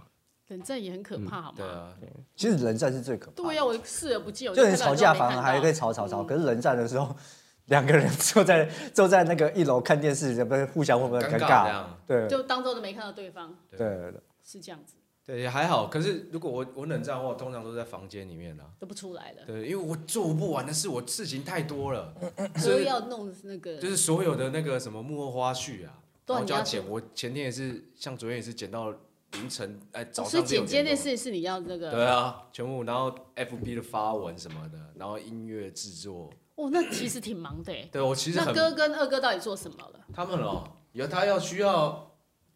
冷战也很可怕，好吗？对啊，其实冷战是最可怕的。对呀，我视而不见，就你吵架反而还可以吵吵吵，可是冷战的时候，两个人坐在坐在那个一楼看电视，不是互相会不会尴尬？对，就当做都没看到对方。对，对，是这样子。对，也还好。可是如果我我冷战的话，通常都在房间里面啦，都不出来了。对，因为我做不完的事，我事情太多了，所以要弄那个，就是所有的那个什么幕后花絮啊，然后就要剪。我前天也是，像昨天也是剪到凌晨，哎，早上。所以剪接那事是你要那个？对啊，全部，然后 FB 的发文什么的，然后音乐制作。哦，那其实挺忙的。对，我其实那哥跟二哥到底做什么了？他们哦，有他要需要。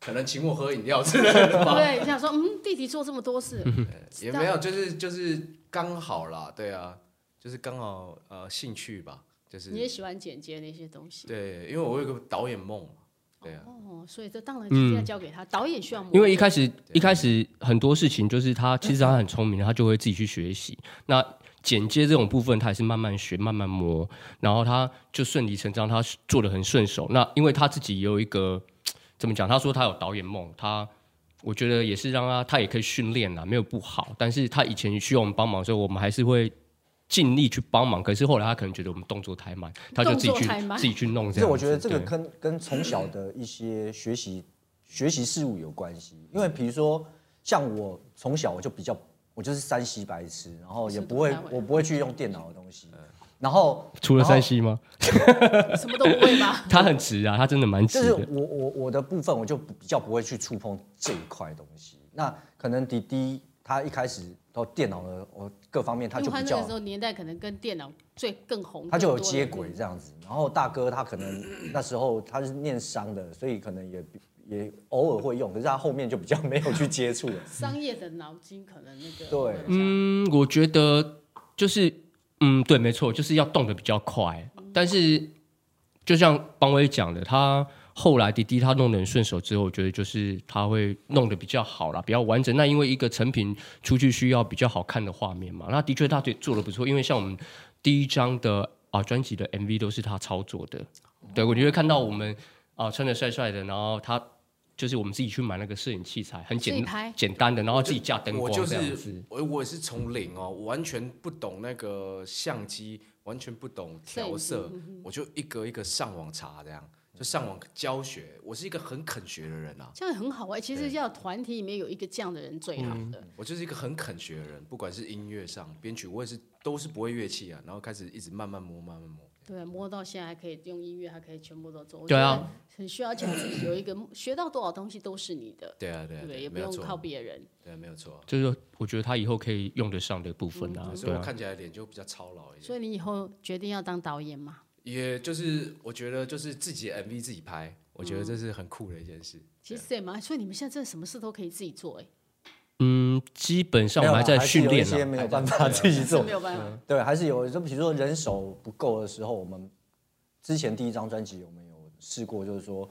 可能请我喝饮料之类的吧。对，想说，嗯，弟弟做这么多事，也没有，就是就是刚好啦，对啊，就是刚好呃兴趣吧，就是。你也喜欢剪接那些东西。对，因为我有个导演梦，对啊。哦，所以这当然就要交给他，导演需要。因为一开始一开始很多事情就是他其实他很聪明，他就会自己去学习。那剪接这种部分，他也是慢慢学，慢慢磨，然后他就顺理成章，他做的很顺手。那因为他自己也有一个。怎么讲？他说他有导演梦，他我觉得也是让他他也可以训练啦，没有不好。但是他以前需要我们帮忙的时候，我们还是会尽力去帮忙。可是后来他可能觉得我们动作太慢，他就自己去自己去弄。这样，我觉得这个跟跟从小的一些学习学习事物有关系。因为比如说像我从小我就比较我就是山西白痴，然后也不会我不会去用电脑的东西。然后除了山西吗？什么都不会吗？他很直啊，他真的蛮直的。就是我我我的部分，我就比较不会去触碰这一块东西。那可能弟弟他一开始到电脑的我各方面，他就比较。他那个时候年代可能跟电脑最更红，他就有接轨这样子。然后大哥他可能那时候他是念商的，所以可能也也偶尔会用，可是他后面就比较没有去接触了。商业的脑筋可能那个对，嗯，我觉得就是。嗯，对，没错，就是要动得比较快。但是，就像邦威讲的，他后来滴滴他弄得很顺手之后，我觉得就是他会弄得比较好啦，比较完整。那因为一个成品出去需要比较好看的画面嘛，那的确他对做的不错。因为像我们第一张的啊专辑的 MV 都是他操作的，对，我就会看到我们啊穿的帅帅的，然后他。就是我们自己去买那个摄影器材，很简简单的，然后自己架灯光这样子。我我也是从零哦，完全不懂那个相机，完全不懂调色，我就一个一个上网查，这样就上网教学。我是一个很肯学的人啊，这样很好哎。其实要团体里面有一个这样的人最好的。我就是一个很肯学的人，不管是音乐上编曲，我也是都是不会乐器啊，然后开始一直慢慢摸，慢慢摸。对，摸到现在还可以用音乐，还可以全部都做。对啊，很需要讲有一个 学到多少东西都是你的。对啊，对啊，对，也不用靠别人。对，没有错。就是我觉得他以后可以用得上的部分啊，所以我看起来脸就比较操劳一点。所以你以后决定要当导演吗？也就是我觉得就是自己 MV 自己拍，我觉得这是很酷的一件事。其实对嘛，所以你们现在真的什么事都可以自己做哎。嗯，基本上我们还在训练，一些没有办法自己做，没有办法。对，还是有，就比如说人手不够的时候，我们。之前第一张专辑有没有试过？就是说，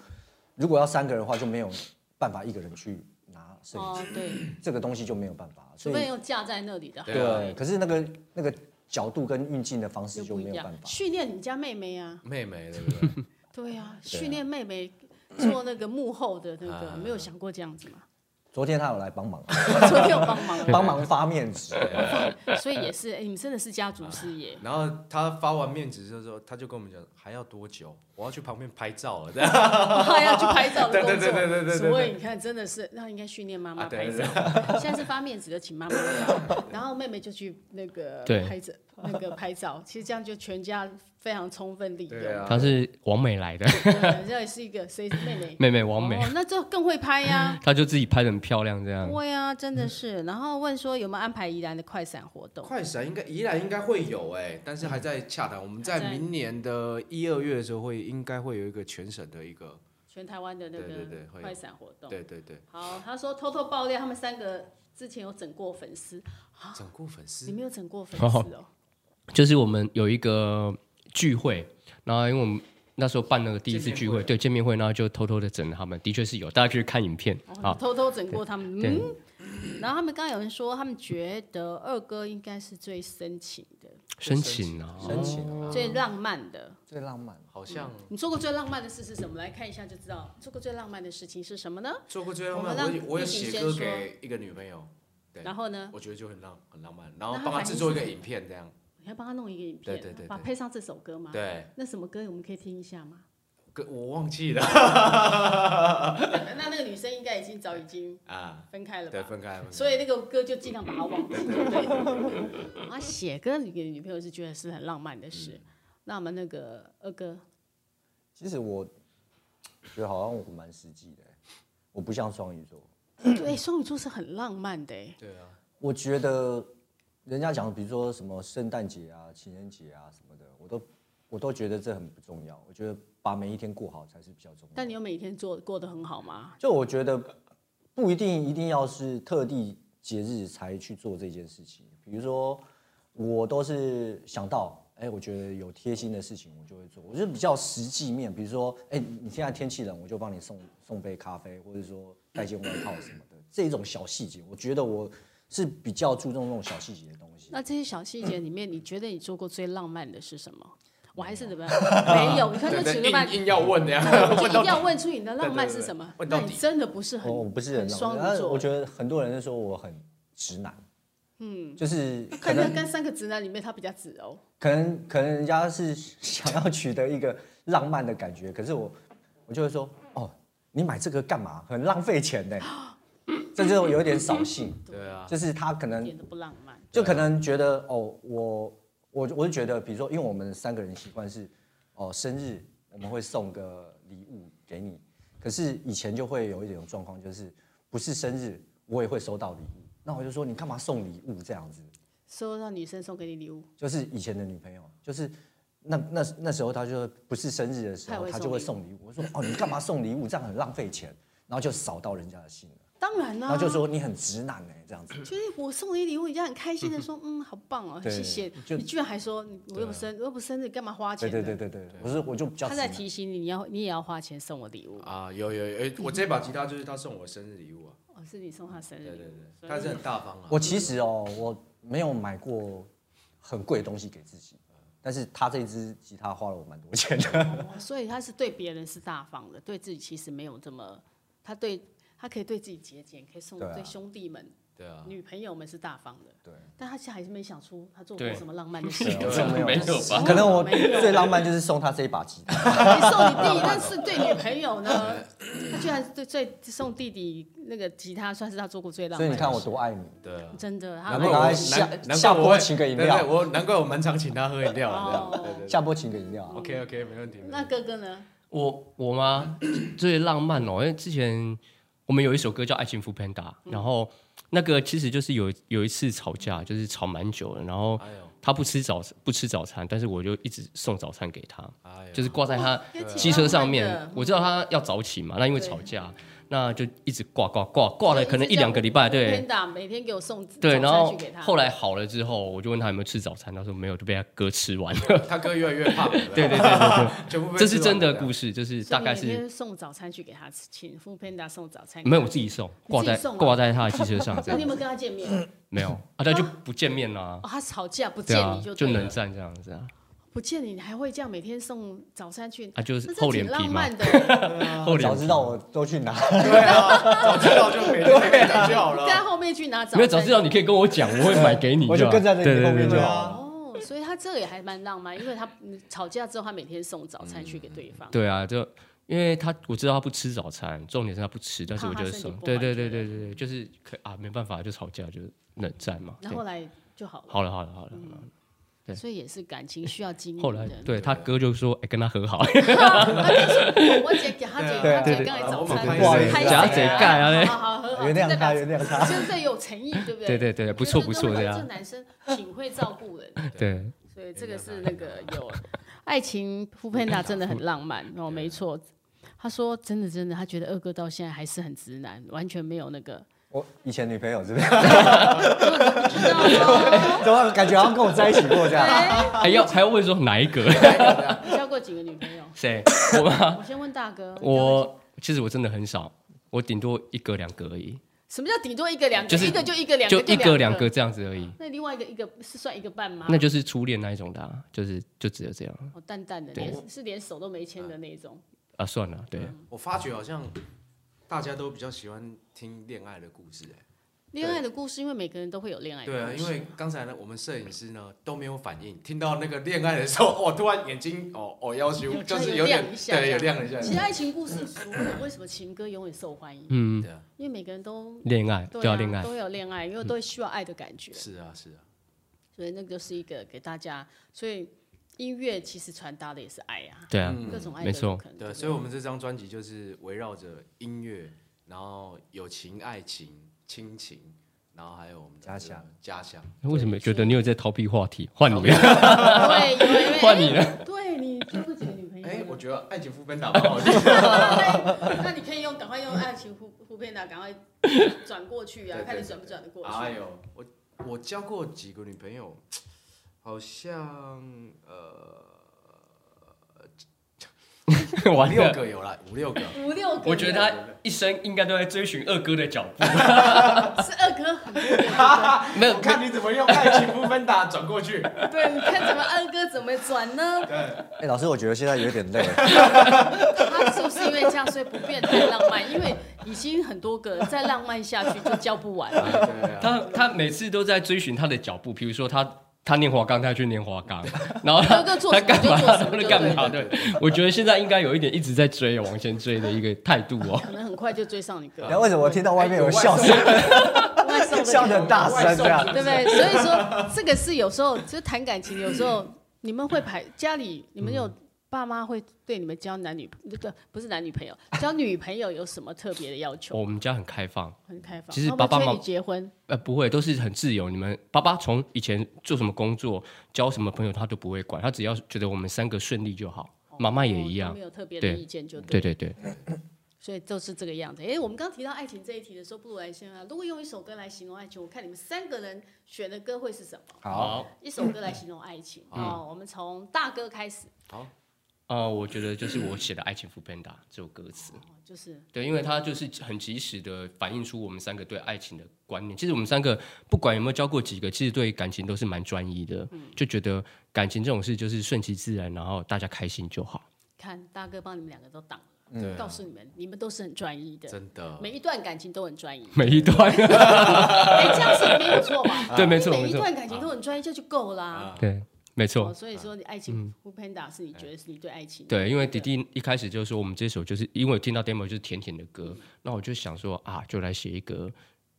如果要三个人的话，就没有办法一个人去拿摄影机。对，这个东西就没有办法。除非用架在那里的。对，可是那个那个角度跟运镜的方式就没有办法。训练你家妹妹啊。妹妹对不对？对啊，训练妹妹做那个幕后的那个，没有想过这样子吗？昨天他有来帮忙，昨天有帮忙，帮忙发面纸，所以也是，哎，你们真的是家族事业。然后他发完面纸的时候，他就跟我们讲，还要多久？我要去旁边拍照了，还要去拍照的工作。对对对对对。所以你看，真的是，那应该训练妈妈拍照。现在是发面纸的，请妈妈，然后妹妹就去那个拍照，那个拍照。其实这样就全家。非常充分利用，他是王美来的，这也是一个谁妹妹？妹妹王美，那就更会拍呀。他就自己拍的很漂亮，这样。对啊，真的是。然后问说有没有安排宜兰的快闪活动？快闪应该宜兰应该会有哎，但是还在洽谈。我们在明年的一二月的时候会应该会有一个全省的一个全台湾的那个快闪活动。对对对。好，他说偷偷爆料，他们三个之前有整过粉丝。整过粉丝？你没有整过粉丝哦？就是我们有一个。聚会，然后因为我们那时候办那个第一次聚会，对见面会，然后就偷偷的整他们，的确是有，大家可以看影片啊，偷偷整过他们。嗯，然后他们刚刚有人说，他们觉得二哥应该是最深情的，深情啊，深情，最浪漫的，最浪漫，好像。你做过最浪漫的事是什么？来看一下就知道，做过最浪漫的事情是什么呢？做过最浪漫，我我有写歌给一个女朋友，然后呢，我觉得就很浪很浪漫，然后帮他制作一个影片这样。你要帮他弄一个影片，对对对对把配上这首歌吗？对，那什么歌我们可以听一下吗？歌我忘记了 那那个女生应该已经早已经啊，分开了吧？对，分开了。所以那个歌就尽量把它忘记。写歌给女朋友是觉得是很浪漫的事。那我们那个二哥，其实我觉得好像我蛮实际的，我不像双鱼座。对，双鱼座是很浪漫的。对啊，我觉得人家讲，比如说什么圣诞节啊、情人节啊什么的，我都我都觉得这很不重要。我觉得把每一天过好才是比较重要。但你有每一天做过得很好吗？就我觉得不一定一定要是特地节日才去做这件事情。比如说，我都是想到，哎，我觉得有贴心的事情，我就会做。我觉得比较实际面，比如说，哎，你现在天气冷，我就帮你送送杯咖啡，或者说带件外套什么的。这种小细节，我觉得我是比较注重那种小细节的东西。那这些小细节里面，你觉得你做过最浪漫的是什么？我还是怎么样？没有，你看这几个半硬要问的呀，就 一定要问出你的浪漫是什么？那你真的不是很，我不是很双鱼座。我觉得很多人都说我很直男，嗯，就是可能跟三个直男里面他比较直哦。可能可能人家是 想要取得一个浪漫的感觉，可是我我就会说，哦，你买这个干嘛？很浪费钱呢。这就有点扫兴。对啊，就是他可能一点都不浪漫，就可能觉得哦，我。我我就觉得，比如说，因为我们三个人习惯是，哦，生日我们会送个礼物给你，可是以前就会有一种状况，就是不是生日我也会收到礼物，那我就说你干嘛送礼物这样子？收到女生送给你礼物，就是以前的女朋友，就是那那那时候他就不是生日的时候，他就会送礼物。我说哦，你干嘛送礼物？这样很浪费钱，然后就扫到人家的心了。当然啦，然后就说你很直男哎，这样子。就是我送你礼物，你就很开心的说，嗯，好棒哦，谢谢。你居然还说，我又不生，我又不生日，干嘛花钱？对对对对对，不是我就比较。他在提醒你，你要你也要花钱送我礼物啊！有有有，我这把吉他就是他送我生日礼物啊。哦，是你送他生日礼物？对对对，他是很大方啊。我其实哦，我没有买过很贵的东西给自己，但是他这支吉他花了我蛮多钱的。所以他是对别人是大方的，对自己其实没有这么，他对。他可以对自己节俭，可以送对兄弟们、对啊，女朋友们是大方的。对，但他现在还是没想出他做过什么浪漫 的事。没有，没有吧？可能我最浪漫就是送他这一把吉他。你送你弟，但是对女朋友呢？他居然对最送弟弟那个吉他，算是他做过最浪漫。所以你看我多爱你。对，真的。难怪下下播请个饮料。我难怪我蛮常请他喝饮料的。下播请个饮料。OK OK，没问题。那哥哥呢？我我吗？最浪漫哦，因为之前。我们有一首歌叫《爱情 foodpanda》，然后那个其实就是有有一次吵架，就是吵蛮久了，然后他不吃早不吃早餐，但是我就一直送早餐给他，就是挂在他机车上面。我知道他要早起嘛，那因为吵架。那就一直挂挂挂挂了，可能一两个礼拜，对。每天给我送对，然后后来好了之后，我就问他有没有吃早餐，他说没有，就被他哥吃完了。他哥越来越胖。对对对对对，这是真的故事，就是大概是。每天送早餐去给他吃，请 foodpanda 送早餐。没有，我自己送，挂在挂在他的汽车上。那你有没有跟他见面？没有啊，他就不见面啦。哦，他吵架不见你就就冷战这样子啊。不见你，你还会这样每天送早餐去？啊，就是 厚脸皮嘛。早知道我都去拿。对啊，早知道就每天拿就好了。在后面去拿早餐。没有早知道，你可以跟我讲，我会买给你。我就跟在那后面就好。哦，所以他这个也还蛮浪漫，因为他吵架之后，他每天送早餐去给对方。对啊，就因为他我知道他不吃早餐，重点是他不吃，但是我就送。对对对对对对，就是可啊，没办法，就吵架就冷战嘛。那后来就好了。好了好了好了。所以也是感情需要经营。后来，对他哥就说：“哎，跟他和好。”我姐给他姐，他姐刚才早餐，假姐盖啊，好好和好，原谅他，原谅他，真的有诚意，对不对？对对对，不错不错这样。这男生挺会照顾人。对。所以这个是那个有爱情 foodpanda 真的很浪漫哦，没错。他说：“真的真的，他觉得二哥到现在还是很直男，完全没有那个。”我以前女朋友是不是？怎么感觉好像跟我在一起过这样？还要还要问说哪一个？你 交过几个女朋友？谁？我吗？我先问大哥。我其实我真的很少，我顶多一个两个而已。什么叫顶多一个两个？就是一个就一个两个，就一个两个这样子而已。那另外一个一个是算一个半吗？那就是初恋那一种的，就是就只有这样。哦，淡淡的，连是连手都没牵的那种。啊，算了，对。我发觉好像。大家都比较喜欢听恋爱的故事，哎，恋爱的故事，因为每个人都会有恋爱的故事。对啊，因为刚才呢，我们摄影师呢都没有反应，听到那个恋爱的时候，我，突然眼睛哦哦要求就是有点对，有亮了一下。其实爱情故事，为什么情歌永远受欢迎？嗯，对啊，因为每个人都恋爱都要恋爱，都有恋爱，因为都需要爱的感觉。是啊，是啊。所以那个是一个给大家，所以音乐其实传达的也是爱啊。对啊，各种爱没错。对，所以我们这张专辑就是围绕着音乐，然后友情、爱情、亲情。然后还有我们家乡，家乡。为什么觉得你有在逃避话题？换你了。对，换你了。对，你交过几个女朋友？哎，我觉得爱情 foodpanda 蛮好 那你可以用，赶快用爱情 foodpanda，赶快转过去啊，看你转不转得过去。哎呦，我我交过几个女朋友，好像呃。五六个有了，五六个，五六个。我觉得他一生应该都在追寻二哥的脚步。是二哥，没有看你怎么用爱情不分打转过去。对，你看怎么二哥怎么转呢？对。哎，老师，我觉得现在有点累。他是不是因为这样，所以不变太浪漫？因为已经很多个，再浪漫下去就教不完了。他他每次都在追寻他的脚步，比如说他。他念华冈，他去念华冈，然后他他干嘛？他干嘛？对，我觉得现在应该有一点一直在追，往前追的一个态度哦。可能很快就追上你哥。然后为什么我听到外面有笑声？笑得很大声，这样对不对？所以说这个是有时候就谈感情，有时候你们会排家里，你们有。爸妈会对你们交男女那个不是男女朋友，交女朋友有什么特别的要求？我们家很开放，很开放。其实爸爸妈妈结婚呃不会，都是很自由。你们爸爸从以前做什么工作，交什么朋友，他都不会管，他只要觉得我们三个顺利就好。妈妈也一样，没有特别的意见就对对对。所以就是这个样子。哎，我们刚提到爱情这一题的时候，不如来先啊。如果用一首歌来形容爱情，我看你们三个人选的歌会是什么？好，一首歌来形容爱情。哦，我们从大哥开始。好。啊、呃，我觉得就是我写的《爱情 foodpanda》这首歌词，就是对，因为它就是很及时的反映出我们三个对爱情的观念。其实我们三个不管有没有交过几个，其实对感情都是蛮专一的，嗯、就觉得感情这种事就是顺其自然，然后大家开心就好。看大哥帮你们两个都挡了，嗯、告诉你们，你们都是很专一的，真的，每一段感情都很专一，每一段，哎，这样是没有错吧？对，没错，每一段感情都很专一，这就够啦。啊、对。没错，所以说你爱情 foodpanda 是你觉得是你对爱情对，因为迪迪一开始就说我们这首就是因为我听到 demo 就是甜甜的歌，那我就想说啊，就来写一个。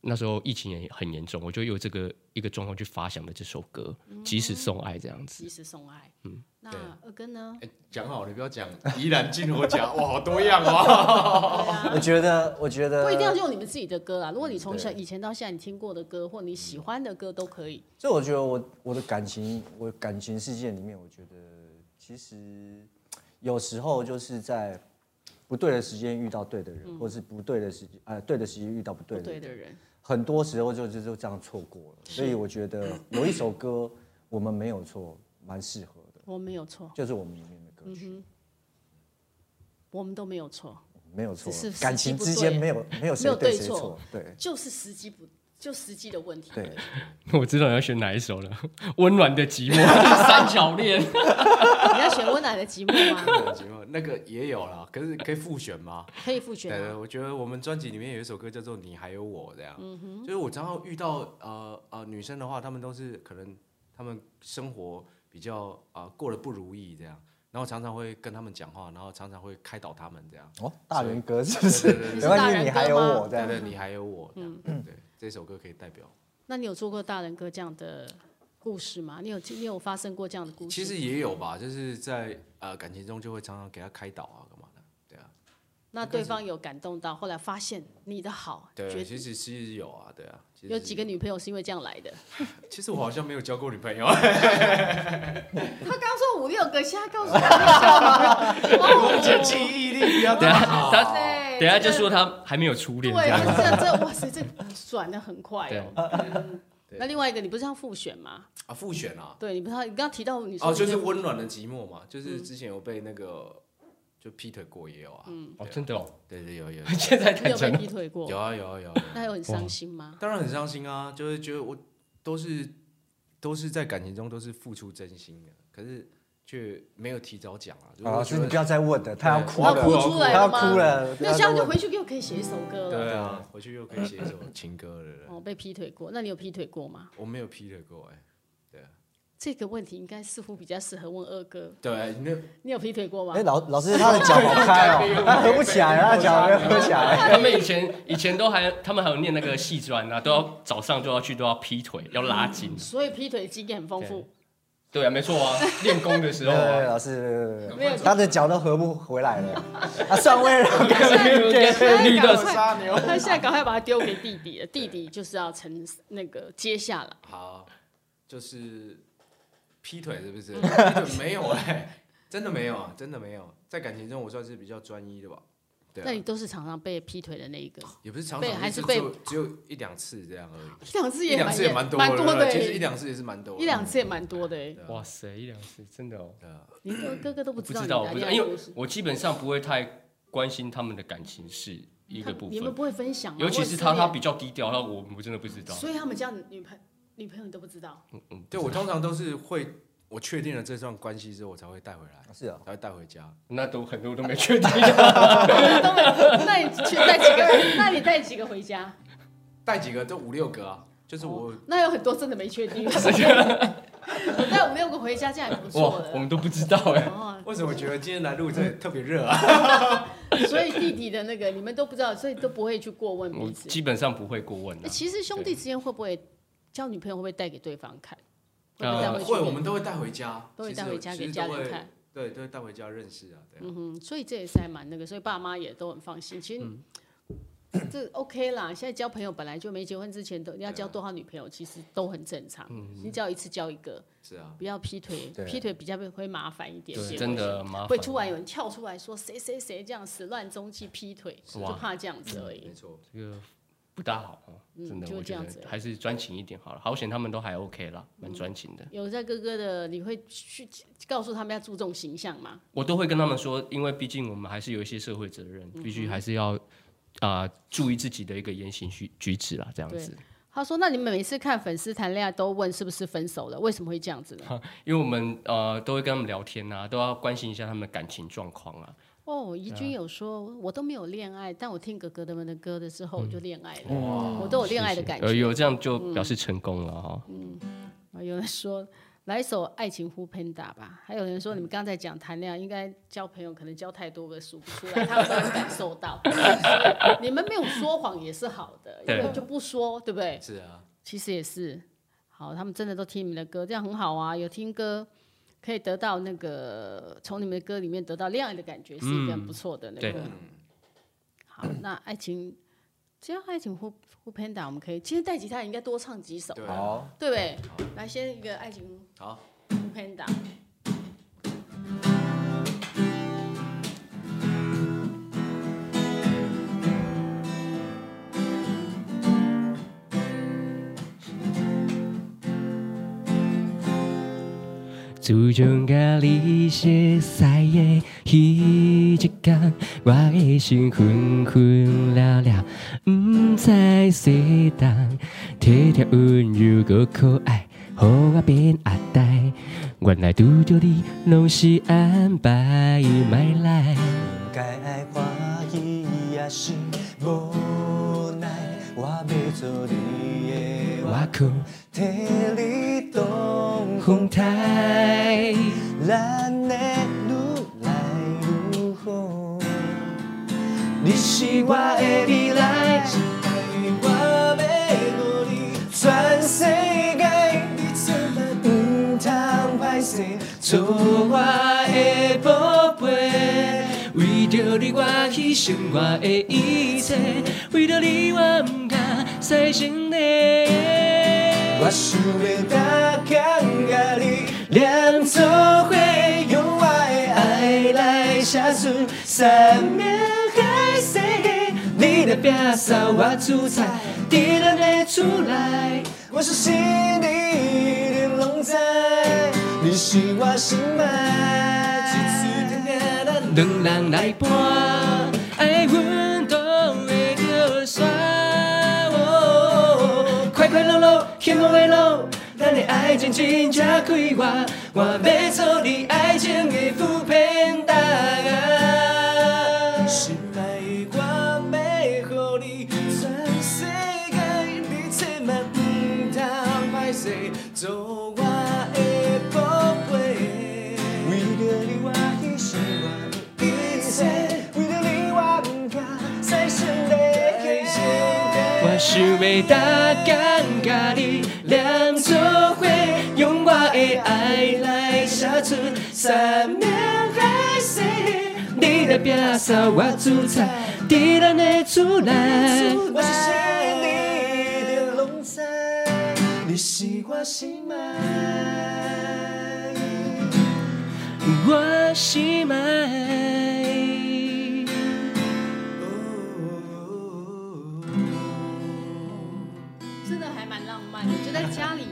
那时候疫情也很严重，我就有这个一个状况去发想的这首歌《及时送爱》这样子。及时送爱，嗯，那二哥呢？讲好，你不要讲依然进我讲，哇，好多样哦。我觉得，我觉得不一定要用你们自己的歌啊。如果你从小以前到现在你听过的歌，或你喜欢的歌都可以。所以我觉得我我的感情，我感情世界里面，我觉得其实有时候就是在不对的时间遇到对的人，或是不对的时间，呃，对的时间遇到不对的人。很多时候就就就这样错过了，所以我觉得有一首歌我们没有错，蛮适合的。我没有错，就是我们里面的歌曲，我们都没有错，没有错，感情之间没有没有谁对谁错，对，就是时机不。就实际的问题。对，我知道你要选哪一首了，《温暖的寂寞》三角恋。你要选《温暖的寂寞》吗？寂寞那个也有了，可是可以复选吗？可以复选。对，我觉得我们专辑里面有一首歌叫做《你还有我》这样。嗯哼。就是我常常遇到呃呃女生的话，她们都是可能她们生活比较啊过得不如意这样，然后常常会跟他们讲话，然后常常会开导他们这样。哦，大人歌是不是？没关系，你还有我，对对，你还有我，嗯嗯，对。这首歌可以代表。那你有做过大人歌这样的故事吗？你有你有发生过这样的故事？其实也有吧，就是在呃感情中就会常常给他开导啊。那对方有感动到，后来发现你的好。对，其实是有啊，对啊。有几个女朋友是因为这样来的？其实我好像没有交过女朋友。他刚说五六个，现在告诉我，我记忆力比较好。等下就说他还没有初恋。对，这这哇塞，这转的很快哦。那另外一个，你不是要复选吗？啊，复选啊。对，你不是你刚刚提到你说哦，就是温暖的寂寞嘛，就是之前有被那个就劈腿过也有啊。嗯，哦，真的哦。对对有有。现在有被劈腿过？有啊有啊有。那有很伤心吗？当然很伤心啊，就是觉得我都是都是在感情中都是付出真心的，可是却没有提早讲啊。老师，你不要再问了，他要哭了，了，哭出来了？他要哭了。那这样就回去又可以写一首歌了。对啊，回去又可以写一首情歌了。哦，被劈腿过？那你有劈腿过吗？我没有劈腿过，哎。这个问题应该似乎比较适合问二哥。对，你你有劈腿过吗？哎，老老师他的脚好开哦，他合不起来，他脚没有合起来。他们以前以前都还，他们还有念那个戏专啊，都要早上就要去，都要劈腿，要拉筋。所以劈腿经验很丰富。对啊，没错啊，练功的时候啊，老师没有，他的脚都合不回来了。啊，算温柔，绿的杀牛。他现在赶快把它丢给弟弟了，弟弟就是要承那个接下来。好，就是。劈腿是不是？劈腿没有哎，真的没有啊，真的没有。在感情中，我算是比较专一的吧。对，那你都是常常被劈腿的那一个？也不是常常，还是被只有一两次这样而已。一两次也两次也蛮多蛮多的，其实一两次也是蛮多。一两次也蛮多的哎。哇塞，一两次真的哦。你哥哥都不知道？不知道，不知道，因为我基本上不会太关心他们的感情事一个部分。你们不会分享吗？尤其是他，他比较低调，那我我真的不知道。所以他们家女朋女朋友你都不知道？嗯嗯，对我通常都是会。我确定了这段关系之后，我才会带回来。是啊，才会带回家。那都很多都没 确定。都没那你去带几个？那你带几个回家？带几个都五六个啊，就是我。那有很多真的没确定。我带五六个回家，这样也不错的。我们都不知道哎。为什么觉得今天来录这特别热啊？所以弟弟的那个你们都不知道，所以都不会去过问彼此。基本上不会过问。其实兄弟之间会不会交女朋友，会不会带给对方看？呃，会，我们都会带回家，都会带回家给家人看，对，都会带回家认识啊，对。嗯哼，所以这也是还蛮那个，所以爸妈也都很放心。其实这 OK 啦，现在交朋友本来就没结婚之前都你要交多少女朋友，其实都很正常。你只要一次交一个，是啊，不要劈腿，劈腿比较会麻烦一点点，真的麻烦。会突然有人跳出来说谁谁谁这样始乱终弃劈腿，就怕这样子而已。没错，这个。不大好，真的，我觉得还是专情一点好了。好险他们都还 OK 啦，蛮专情的。有在哥哥的，你会去告诉他们要注重形象吗？我都会跟他们说，因为毕竟我们还是有一些社会责任，必须还是要啊注意自己的一个言行举举止啦，这样子。他说：“那你们每次看粉丝谈恋爱都问是不是分手了？为什么会这样子呢？因为我们呃都会跟他们聊天啊，都要关心一下他们的感情状况啊。”哦，怡君有说，我都没有恋爱，但我听哥哥他们的歌的时候，我就恋爱了，我都有恋爱的感觉。有这样就表示成功了哈。嗯，有人说来一首《爱情 foodpanda》吧，还有人说你们刚才讲谈恋爱，应该交朋友可能交太多个数不出来，他们都能感受到。你们没有说谎也是好的，因为就不说，对不对？是啊，其实也是好，他们真的都听你们的歌，这样很好啊，有听歌。可以得到那个从你们的歌里面得到恋爱的感觉，是一个很不错的那个。嗯、好，那爱情，只要爱情 foodpanda，我们可以其实带吉他，应该多唱几首，好，对不对？来，先一个爱情 foodpanda。自从甲你熟悉的迄一天，我的心昏昏了了，不知谁当，体贴温柔又可爱，予我变阿呆。原来拄着你，拢是安排买来。该爱欢喜也是无奈，我要做你的外壳，替你挡风台，咱的愈来愈好。你是我的未来，我要予你全世界，你千万不通歹势，做我的宝贝。为着你，我牺牲我的一切，为着你，我不敢再心累。我想要大强甲你连做伙，用我的爱来写出三面海誓。你的摒扫我主宰，敌人的出来，我是心里的龙在。你是我心爱，一次听见咱两人来伴，爱流沙。快快乐乐，天空微露，咱咱的爱情真正快活，我要做你爱情的副片单。心爱的我，要予你全世界，你千万唔通歹势，做我的宝贝。为了你，我牺牲我的一切，为了你，我唔怕再生泪血。我想要搭肩三面海誓。你来拼扫我主菜，伫咱的出来。我是你的拢知，你是我心爱，我心爱。真的还蛮浪漫的，就在家里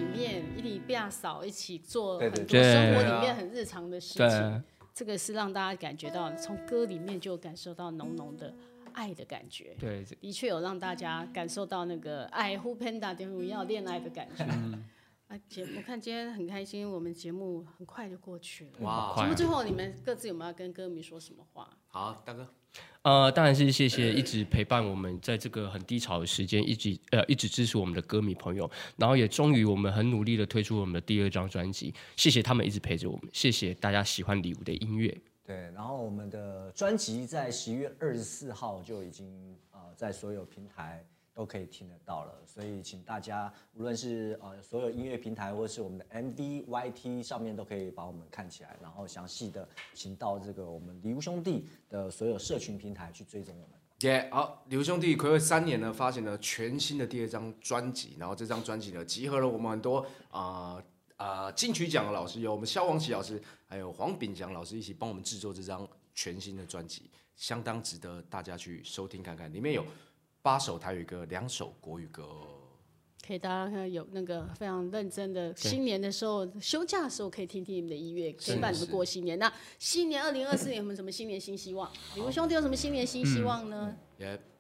面一起大扫，一起做很多生活里面很日常的事情。这个是让大家感觉到，从歌里面就感受到浓浓的爱的感觉。对，的确有让大家感受到那个爱护 Panda 点五要恋爱的感觉。啊，节我看今天很开心，我们节目很快就过去了。哇节目最后你们各自有没有跟歌迷说什么话？好，大哥，呃，当然是谢谢一直陪伴我们在这个很低潮的时间，一直呃一直支持我们的歌迷朋友，然后也终于我们很努力的推出我们的第二张专辑，谢谢他们一直陪着我们，谢谢大家喜欢礼物的音乐。对，然后我们的专辑在十一月二十四号就已经呃在所有平台都可以听得到了，所以请大家无论是呃所有音乐平台或是我们的 MV、YT 上面都可以把我们看起来，然后详细的请到这个我们李吴兄弟的所有社群平台去追踪我们。耶、好，李吴兄弟暌违三年呢，发行了全新的第二张专辑，然后这张专辑呢，集合了我们很多啊啊金曲奖的老师，有我们萧煌奇老师，还有黄炳祥老师一起帮我们制作这张全新的专辑，相当值得大家去收听看看，里面有八首台语歌，两首国语歌。可以大家看有那个非常认真的，新年的时候休假的时候可以听听你们的音乐，陪伴你们过新年。那新年二零二四年有没有什么新年新希望？你们兄弟有什么新年新希望呢？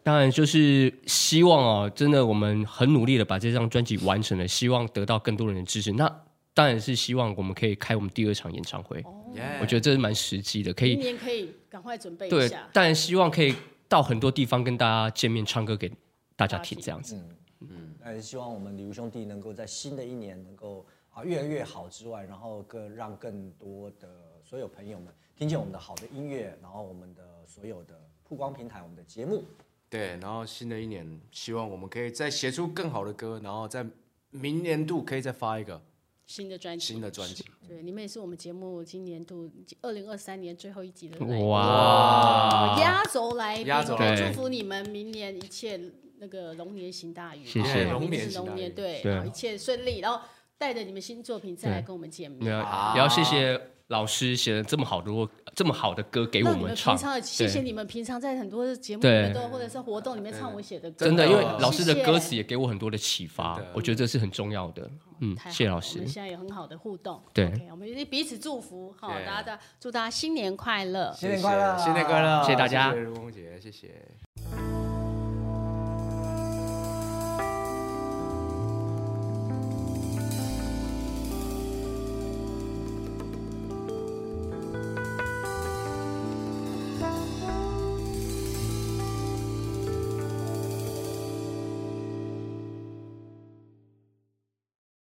当然就是希望哦，真的我们很努力的把这张专辑完成了，希望得到更多人的支持。那当然是希望我们可以开我们第二场演唱会。哦、我觉得这是蛮实际的，可以。明年可以赶快准备一下。对，当然希望可以到很多地方跟大家见面唱歌给大家听，这样子。嗯嗯，那也希望我们礼物兄弟能够在新的一年能够啊越来越好之外，然后更让更多的所有朋友们听见我们的好的音乐，然后我们的所有的曝光平台，我们的节目。对，然后新的一年，希望我们可以再写出更好的歌，然后在明年度可以再发一个新的专辑。新的专辑，对，你们也是我们节目今年度二零二三年最后一集的哇，压轴来宾，压轴来。宾，祝福你们明年一切。那个龙年行大运，谢谢。龙年龙年，对，对。一切顺利，然后带着你们新作品再来跟我们见面。也要谢谢老师写了这么好的这么好的歌给我们唱。平常谢谢你们平常在很多节目里面都或者是活动里面唱我写的歌。真的，因为老师的歌词也给我很多的启发，我觉得这是很重要的。嗯，谢谢老师。我们现在有很好的互动。对我们彼此祝福，好，大家的祝大家新年快乐，新年快乐，新年快乐，谢谢大家，谢谢如梦姐，谢谢。